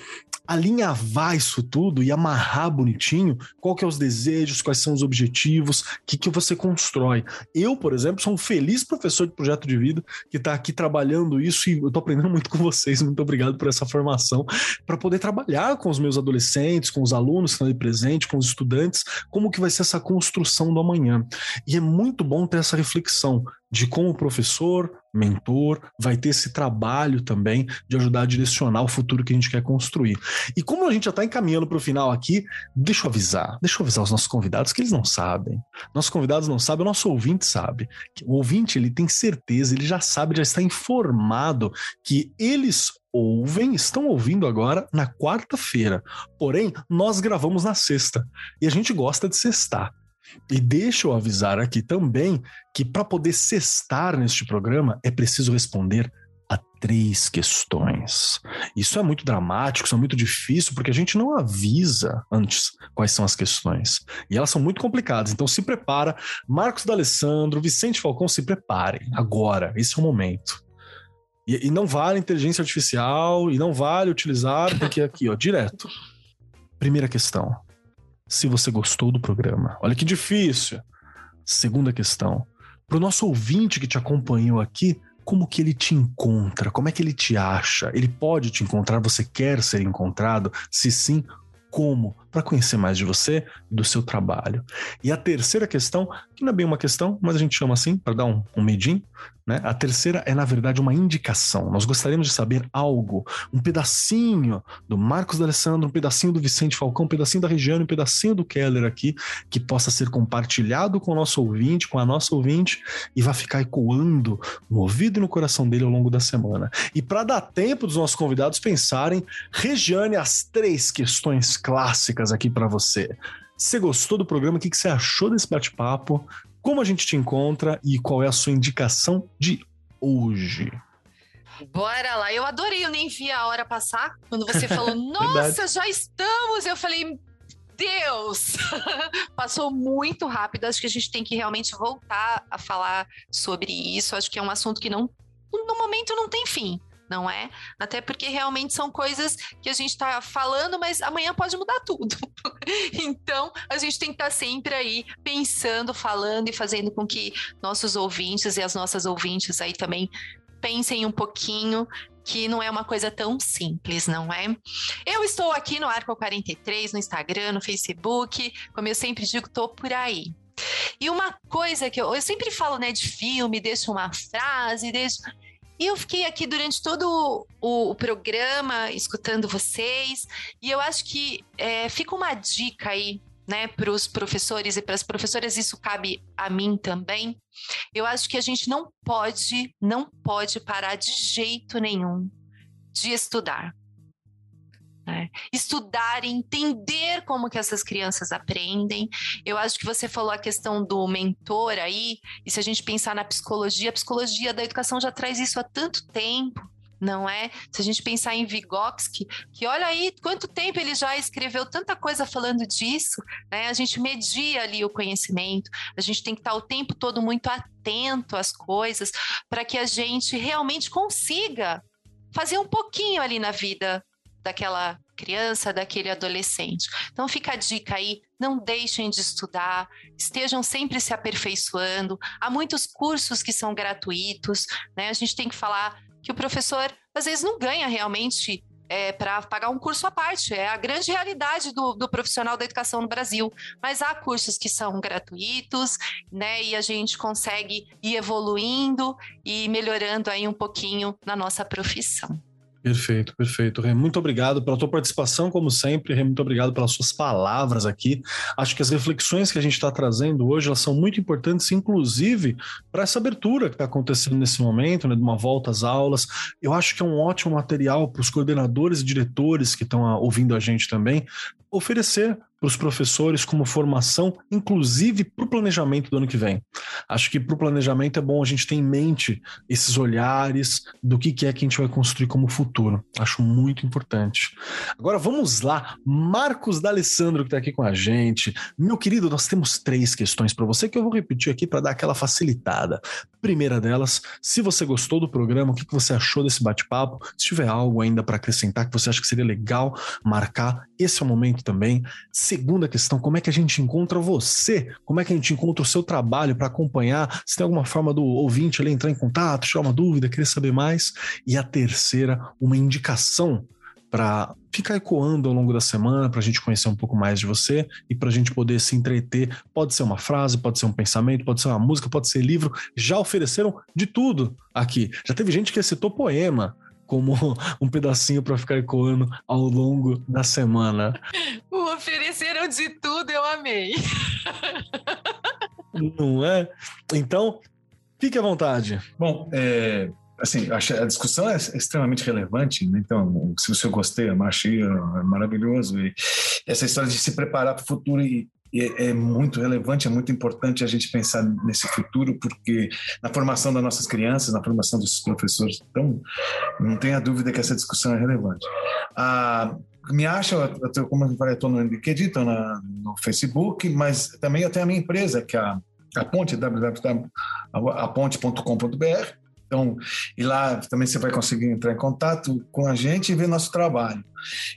alinhavar isso tudo e amarrar bonitinho qual que é os desejos, quais são os objetivos, o que, que você constrói. Eu, por exemplo, sou um feliz professor de projeto de vida que está aqui trabalhando isso e eu estou aprendendo muito com vocês. Muito obrigado por essa formação para poder trabalhar com os meus adolescentes, com os alunos que estão aí presentes, com os estudantes, como que vai ser essa construção do amanhã. E é muito bom ter essa reflexão de como professor, mentor, vai ter esse trabalho também de ajudar a direcionar o futuro que a gente quer construir. E como a gente já está encaminhando para o final aqui, deixa eu avisar, deixa eu avisar os nossos convidados que eles não sabem. Nossos convidados não sabem, o nosso ouvinte sabe. O ouvinte ele tem certeza, ele já sabe, já está informado que eles ouvem, estão ouvindo agora na quarta-feira. Porém, nós gravamos na sexta e a gente gosta de sextar. E deixa eu avisar aqui também que para poder cestar neste programa é preciso responder a três questões. Isso é muito dramático, isso é muito difícil, porque a gente não avisa antes quais são as questões. E elas são muito complicadas, então se prepara. Marcos D'Alessandro, Vicente Falcão, se preparem. Agora, esse é o momento. E, e não vale inteligência artificial, e não vale utilizar, porque aqui, ó, direto. Primeira questão se você gostou do programa. Olha que difícil. Segunda questão. Para o nosso ouvinte que te acompanhou aqui, como que ele te encontra? Como é que ele te acha? Ele pode te encontrar? Você quer ser encontrado? Se sim, como? Para conhecer mais de você e do seu trabalho. E a terceira questão, que não é bem uma questão, mas a gente chama assim, para dar um, um medinho, né? A terceira é, na verdade, uma indicação. Nós gostaríamos de saber algo, um pedacinho do Marcos D'Alessandro, um pedacinho do Vicente Falcão, um pedacinho da Regiane, um pedacinho do Keller aqui, que possa ser compartilhado com o nosso ouvinte, com a nossa ouvinte, e vai ficar ecoando no ouvido e no coração dele ao longo da semana. E para dar tempo dos nossos convidados pensarem, Regiane, as três questões clássicas aqui para você. Você gostou do programa? O que você achou desse bate-papo? como a gente te encontra e qual é a sua indicação de hoje. Bora lá, eu adorei, eu nem vi a hora passar. Quando você falou, nossa, já estamos, eu falei, Deus! Passou muito rápido. Acho que a gente tem que realmente voltar a falar sobre isso. Acho que é um assunto que não, no momento não tem fim não é? Até porque realmente são coisas que a gente está falando, mas amanhã pode mudar tudo. então, a gente tem que estar tá sempre aí pensando, falando e fazendo com que nossos ouvintes e as nossas ouvintes aí também pensem um pouquinho que não é uma coisa tão simples, não é? Eu estou aqui no Arco 43, no Instagram, no Facebook, como eu sempre digo, estou por aí. E uma coisa que eu, eu sempre falo, né, de filme, deixo uma frase, deixo e eu fiquei aqui durante todo o, o programa escutando vocês, e eu acho que é, fica uma dica aí né, para os professores e para as professoras, isso cabe a mim também. Eu acho que a gente não pode, não pode parar de jeito nenhum de estudar. Né? Estudar, entender como que essas crianças aprendem. Eu acho que você falou a questão do mentor aí, e se a gente pensar na psicologia, a psicologia da educação já traz isso há tanto tempo não é? Se a gente pensar em Vygotsky, que olha aí quanto tempo ele já escreveu tanta coisa falando disso, né? A gente media ali o conhecimento, a gente tem que estar o tempo todo muito atento às coisas para que a gente realmente consiga fazer um pouquinho ali na vida daquela criança, daquele adolescente. Então fica a dica aí, não deixem de estudar, estejam sempre se aperfeiçoando. Há muitos cursos que são gratuitos, né? A gente tem que falar que o professor às vezes não ganha realmente é, para pagar um curso à parte. É a grande realidade do, do, profissional da educação no Brasil. Mas há cursos que são gratuitos, né? E a gente consegue ir evoluindo e melhorando aí um pouquinho na nossa profissão. Perfeito, perfeito. Rê, muito obrigado pela tua participação, como sempre. Rê, muito obrigado pelas suas palavras aqui. Acho que as reflexões que a gente está trazendo hoje elas são muito importantes, inclusive para essa abertura que está acontecendo nesse momento, né, de uma volta às aulas. Eu acho que é um ótimo material para os coordenadores e diretores que estão ah, ouvindo a gente também, oferecer para os professores como formação, inclusive para o planejamento do ano que vem. Acho que para o planejamento é bom a gente ter em mente esses olhares do que, é que a gente vai construir como futuro. Acho muito importante. Agora vamos lá, Marcos D'Alessandro que está aqui com a gente. Meu querido, nós temos três questões para você que eu vou repetir aqui para dar aquela facilitada. Primeira delas, se você gostou do programa, o que, que você achou desse bate-papo? Se tiver algo ainda para acrescentar que você acha que seria legal marcar, esse é o momento também. Segunda questão, como é que a gente encontra você? Como é que a gente encontra o seu trabalho para acompanhar? Se tem alguma forma do ouvinte ali entrar em contato, tirar uma dúvida, querer saber mais? E a terceira, uma indicação para ficar ecoando ao longo da semana para a gente conhecer um pouco mais de você e para a gente poder se entreter. Pode ser uma frase, pode ser um pensamento, pode ser uma música, pode ser livro. Já ofereceram de tudo aqui. Já teve gente que citou poema como um pedacinho para ficar ecoando ao longo da semana. Ofereceram de tudo, eu amei. Não é? Então, fique à vontade. Bom, é, assim, a discussão é extremamente relevante, né? então, se você gostei, eu achei é maravilhoso. E essa história de se preparar para o futuro e, e é muito relevante, é muito importante a gente pensar nesse futuro, porque na formação das nossas crianças, na formação dos professores, então, não tenha dúvida que essa discussão é relevante. Ah, me acham, como eu falei, estou no LinkedIn, estou no Facebook, mas também eu tenho a minha empresa, que é a, a Ponte, www.aponte.com.br, então, e lá também você vai conseguir entrar em contato com a gente e ver nosso trabalho.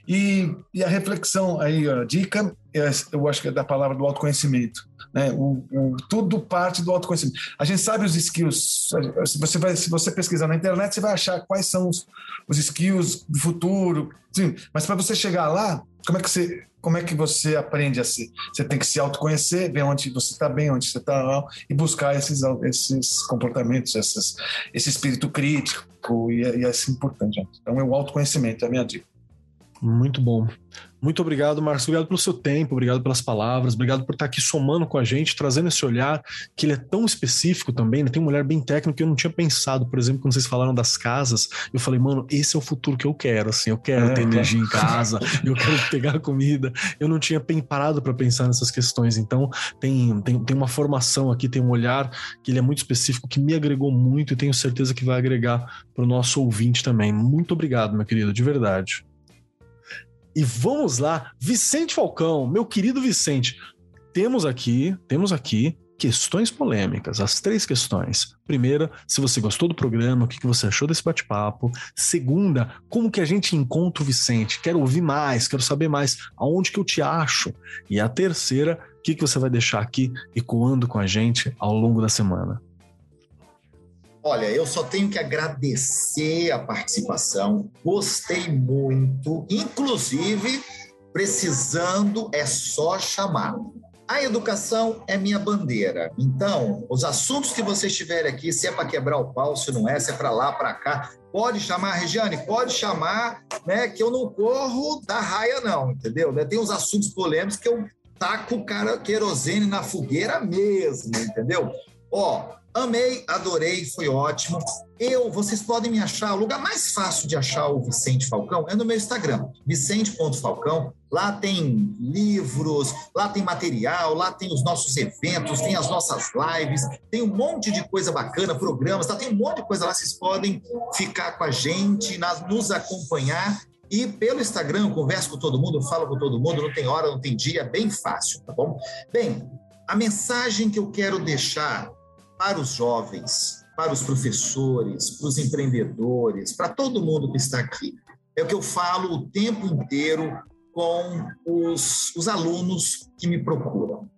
E, e a reflexão aí, a dica, é, eu acho que é da palavra do autoconhecimento. Né? O, o, tudo parte do autoconhecimento. A gente sabe os skills. Se você, vai, se você pesquisar na internet, você vai achar quais são os, os skills do futuro. Sim, mas para você chegar lá, como é que você como é que você aprende a ser? Você tem que se autoconhecer, ver onde você está bem, onde você está mal, e buscar esses, esses comportamentos, esses, esse espírito crítico, e, e é assim importante. Então, é o autoconhecimento, é a minha dica. Muito bom. Muito obrigado, Marcos. Obrigado pelo seu tempo, obrigado pelas palavras, obrigado por estar aqui somando com a gente, trazendo esse olhar que ele é tão específico também. Né? Tem um olhar bem técnico que eu não tinha pensado. Por exemplo, quando vocês falaram das casas, eu falei, mano, esse é o futuro que eu quero. Assim, eu quero é, ter energia em casa, eu quero pegar comida. Eu não tinha parado para pensar nessas questões. Então, tem, tem, tem uma formação aqui, tem um olhar que ele é muito específico, que me agregou muito e tenho certeza que vai agregar para o nosso ouvinte também. Muito obrigado, meu querido, de verdade. E vamos lá, Vicente Falcão, meu querido Vicente, temos aqui, temos aqui questões polêmicas, as três questões. Primeira, se você gostou do programa, o que você achou desse bate-papo. Segunda, como que a gente encontra o Vicente? Quero ouvir mais, quero saber mais, aonde que eu te acho? E a terceira, o que você vai deixar aqui ecoando com a gente ao longo da semana? Olha, eu só tenho que agradecer a participação, gostei muito, inclusive precisando é só chamar. A educação é minha bandeira. Então, os assuntos que vocês tiverem aqui, se é para quebrar o pau, se não é, se é para lá, para cá, pode chamar, Regiane, pode chamar, né? Que eu não corro da raia, não, entendeu? Tem uns assuntos polêmicos que eu taco o cara querosene na fogueira mesmo, entendeu? Ó, Amei, adorei, foi ótimo. Eu, vocês podem me achar, o lugar mais fácil de achar o Vicente Falcão é no meu Instagram, vicente.falcão. Lá tem livros, lá tem material, lá tem os nossos eventos, tem as nossas lives, tem um monte de coisa bacana, programas, tá? tem um monte de coisa lá, vocês podem ficar com a gente, nos acompanhar e pelo Instagram, eu converso com todo mundo, falo com todo mundo, não tem hora, não tem dia, é bem fácil, tá bom? Bem, a mensagem que eu quero deixar para os jovens, para os professores, para os empreendedores, para todo mundo que está aqui. É o que eu falo o tempo inteiro com os, os alunos que me procuram.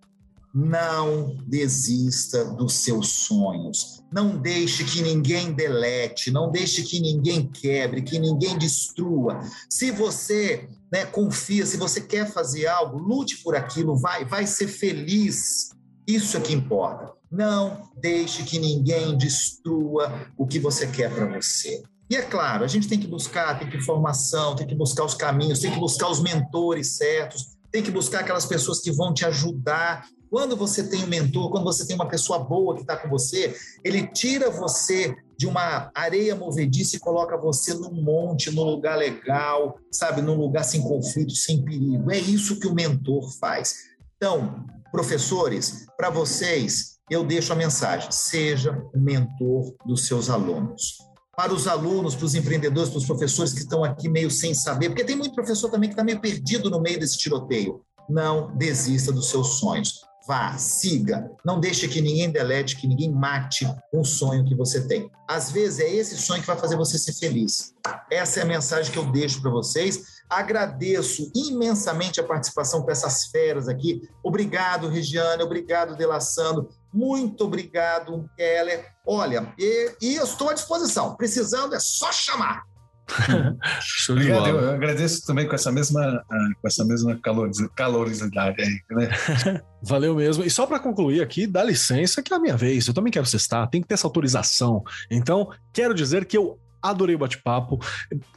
Não desista dos seus sonhos. Não deixe que ninguém delete, não deixe que ninguém quebre, que ninguém destrua. Se você né, confia, se você quer fazer algo, lute por aquilo, vai, vai ser feliz. Isso é que importa. Não deixe que ninguém destrua o que você quer para você. E é claro, a gente tem que buscar, tem que formação, tem que buscar os caminhos, tem que buscar os mentores certos, tem que buscar aquelas pessoas que vão te ajudar. Quando você tem um mentor, quando você tem uma pessoa boa que está com você, ele tira você de uma areia movediça e coloca você num monte, num lugar legal, sabe, num lugar sem conflito, sem perigo. É isso que o mentor faz. Então, professores, para vocês, eu deixo a mensagem: seja o mentor dos seus alunos. Para os alunos, para os empreendedores, para os professores que estão aqui meio sem saber, porque tem muito professor também que está meio perdido no meio desse tiroteio. Não desista dos seus sonhos. Vá, siga. Não deixe que ninguém delete, que ninguém mate um sonho que você tem. Às vezes é esse sonho que vai fazer você ser feliz. Essa é a mensagem que eu deixo para vocês. Agradeço imensamente a participação com essas feras aqui. Obrigado, Regiane. Obrigado, Delassando. Muito obrigado, Keller. Olha, e, e eu estou à disposição. Precisando é só chamar. Show de bola. Eu, agradeço também com essa mesma, ah, com essa mesma caloricidade aí, né? Valeu mesmo. E só para concluir aqui, dá licença que é a minha vez. Eu também quero cestar, tem que ter essa autorização. Então, quero dizer que eu adorei o bate-papo.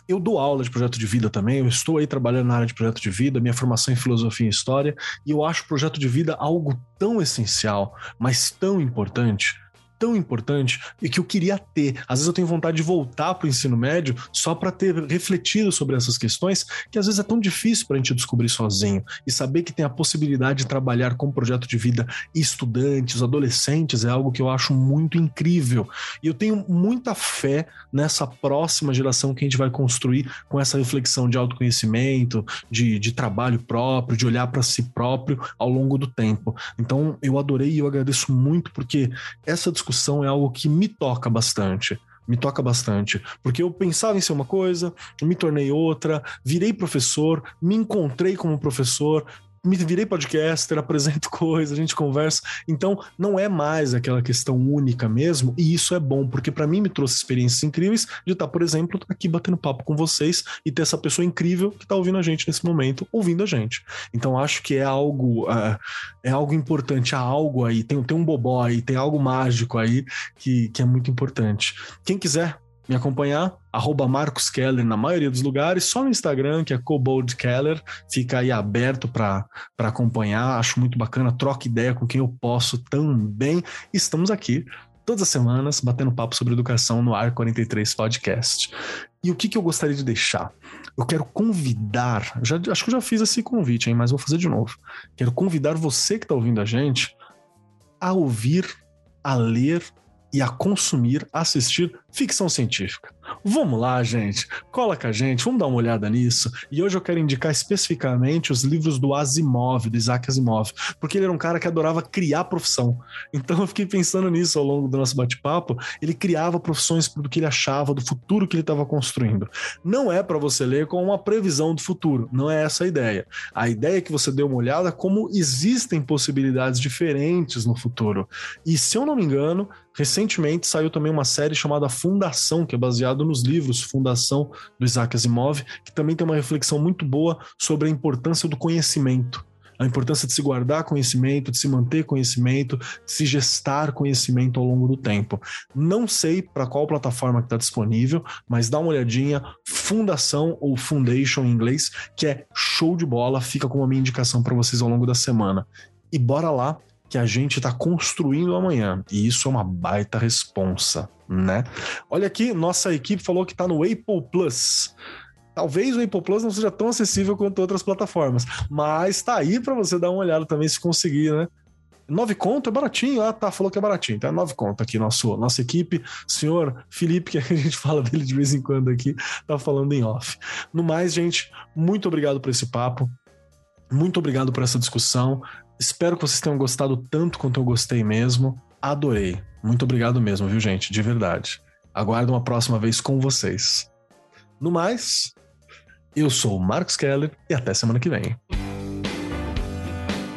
Eu dou aula de projeto de vida também, eu estou aí trabalhando na área de projeto de vida, minha formação em filosofia e história, e eu acho o projeto de vida algo tão essencial, mas tão importante tão importante e que eu queria ter. Às vezes eu tenho vontade de voltar para o ensino médio só para ter refletido sobre essas questões que às vezes é tão difícil para a gente descobrir sozinho e saber que tem a possibilidade de trabalhar com projeto de vida estudantes, adolescentes é algo que eu acho muito incrível e eu tenho muita fé nessa próxima geração que a gente vai construir com essa reflexão de autoconhecimento, de, de trabalho próprio, de olhar para si próprio ao longo do tempo. Então eu adorei e eu agradeço muito porque essa discussão discussão é algo que me toca bastante me toca bastante, porque eu pensava em ser uma coisa, me tornei outra, virei professor, me encontrei como professor, me virei podcaster, apresento coisas, a gente conversa. Então, não é mais aquela questão única mesmo, e isso é bom, porque para mim me trouxe experiências incríveis de estar, por exemplo, aqui batendo papo com vocês e ter essa pessoa incrível que está ouvindo a gente nesse momento, ouvindo a gente. Então, acho que é algo uh, é algo importante, há algo aí, tem, tem um bobó aí, tem algo mágico aí que, que é muito importante. Quem quiser me acompanhar, arroba Marcos Keller na maioria dos lugares, só no Instagram, que é Cobold Keller, fica aí aberto para acompanhar, acho muito bacana, troca ideia com quem eu posso também. Estamos aqui todas as semanas batendo papo sobre educação no Ar 43 Podcast. E o que, que eu gostaria de deixar? Eu quero convidar, já, acho que eu já fiz esse convite, hein, mas vou fazer de novo. Quero convidar você que está ouvindo a gente a ouvir, a ler e a consumir, assistir ficção científica. Vamos lá, gente. Cola com a gente, vamos dar uma olhada nisso. E hoje eu quero indicar especificamente os livros do Asimov, do Isaac Asimov, porque ele era um cara que adorava criar profissão. Então eu fiquei pensando nisso ao longo do nosso bate-papo. Ele criava profissões do que ele achava, do futuro que ele estava construindo. Não é para você ler com uma previsão do futuro, não é essa a ideia. A ideia é que você dê uma olhada como existem possibilidades diferentes no futuro. E se eu não me engano, recentemente saiu também uma série chamada Fundação, que é baseado nos livros Fundação do Isaac Asimov, que também tem uma reflexão muito boa sobre a importância do conhecimento a importância de se guardar conhecimento, de se manter conhecimento, de se gestar conhecimento ao longo do tempo. Não sei para qual plataforma que está disponível, mas dá uma olhadinha, Fundação ou Foundation em inglês, que é show de bola, fica como a minha indicação para vocês ao longo da semana. E bora lá que a gente está construindo amanhã. E isso é uma baita responsa, né? Olha aqui, nossa equipe falou que está no Apple Plus. Talvez o Apple Plus não seja tão acessível quanto outras plataformas, mas está aí para você dar uma olhada também se conseguir, né? Nove conto é baratinho. Ah, tá, falou que é baratinho. É nove conto aqui, nosso, nossa equipe. Senhor Felipe, que a gente fala dele de vez em quando aqui, tá falando em off. No mais, gente, muito obrigado por esse papo. Muito obrigado por essa discussão. Espero que vocês tenham gostado tanto quanto eu gostei mesmo. Adorei. Muito obrigado mesmo, viu, gente? De verdade. Aguardo uma próxima vez com vocês. No mais, eu sou o Marcos Keller e até semana que vem.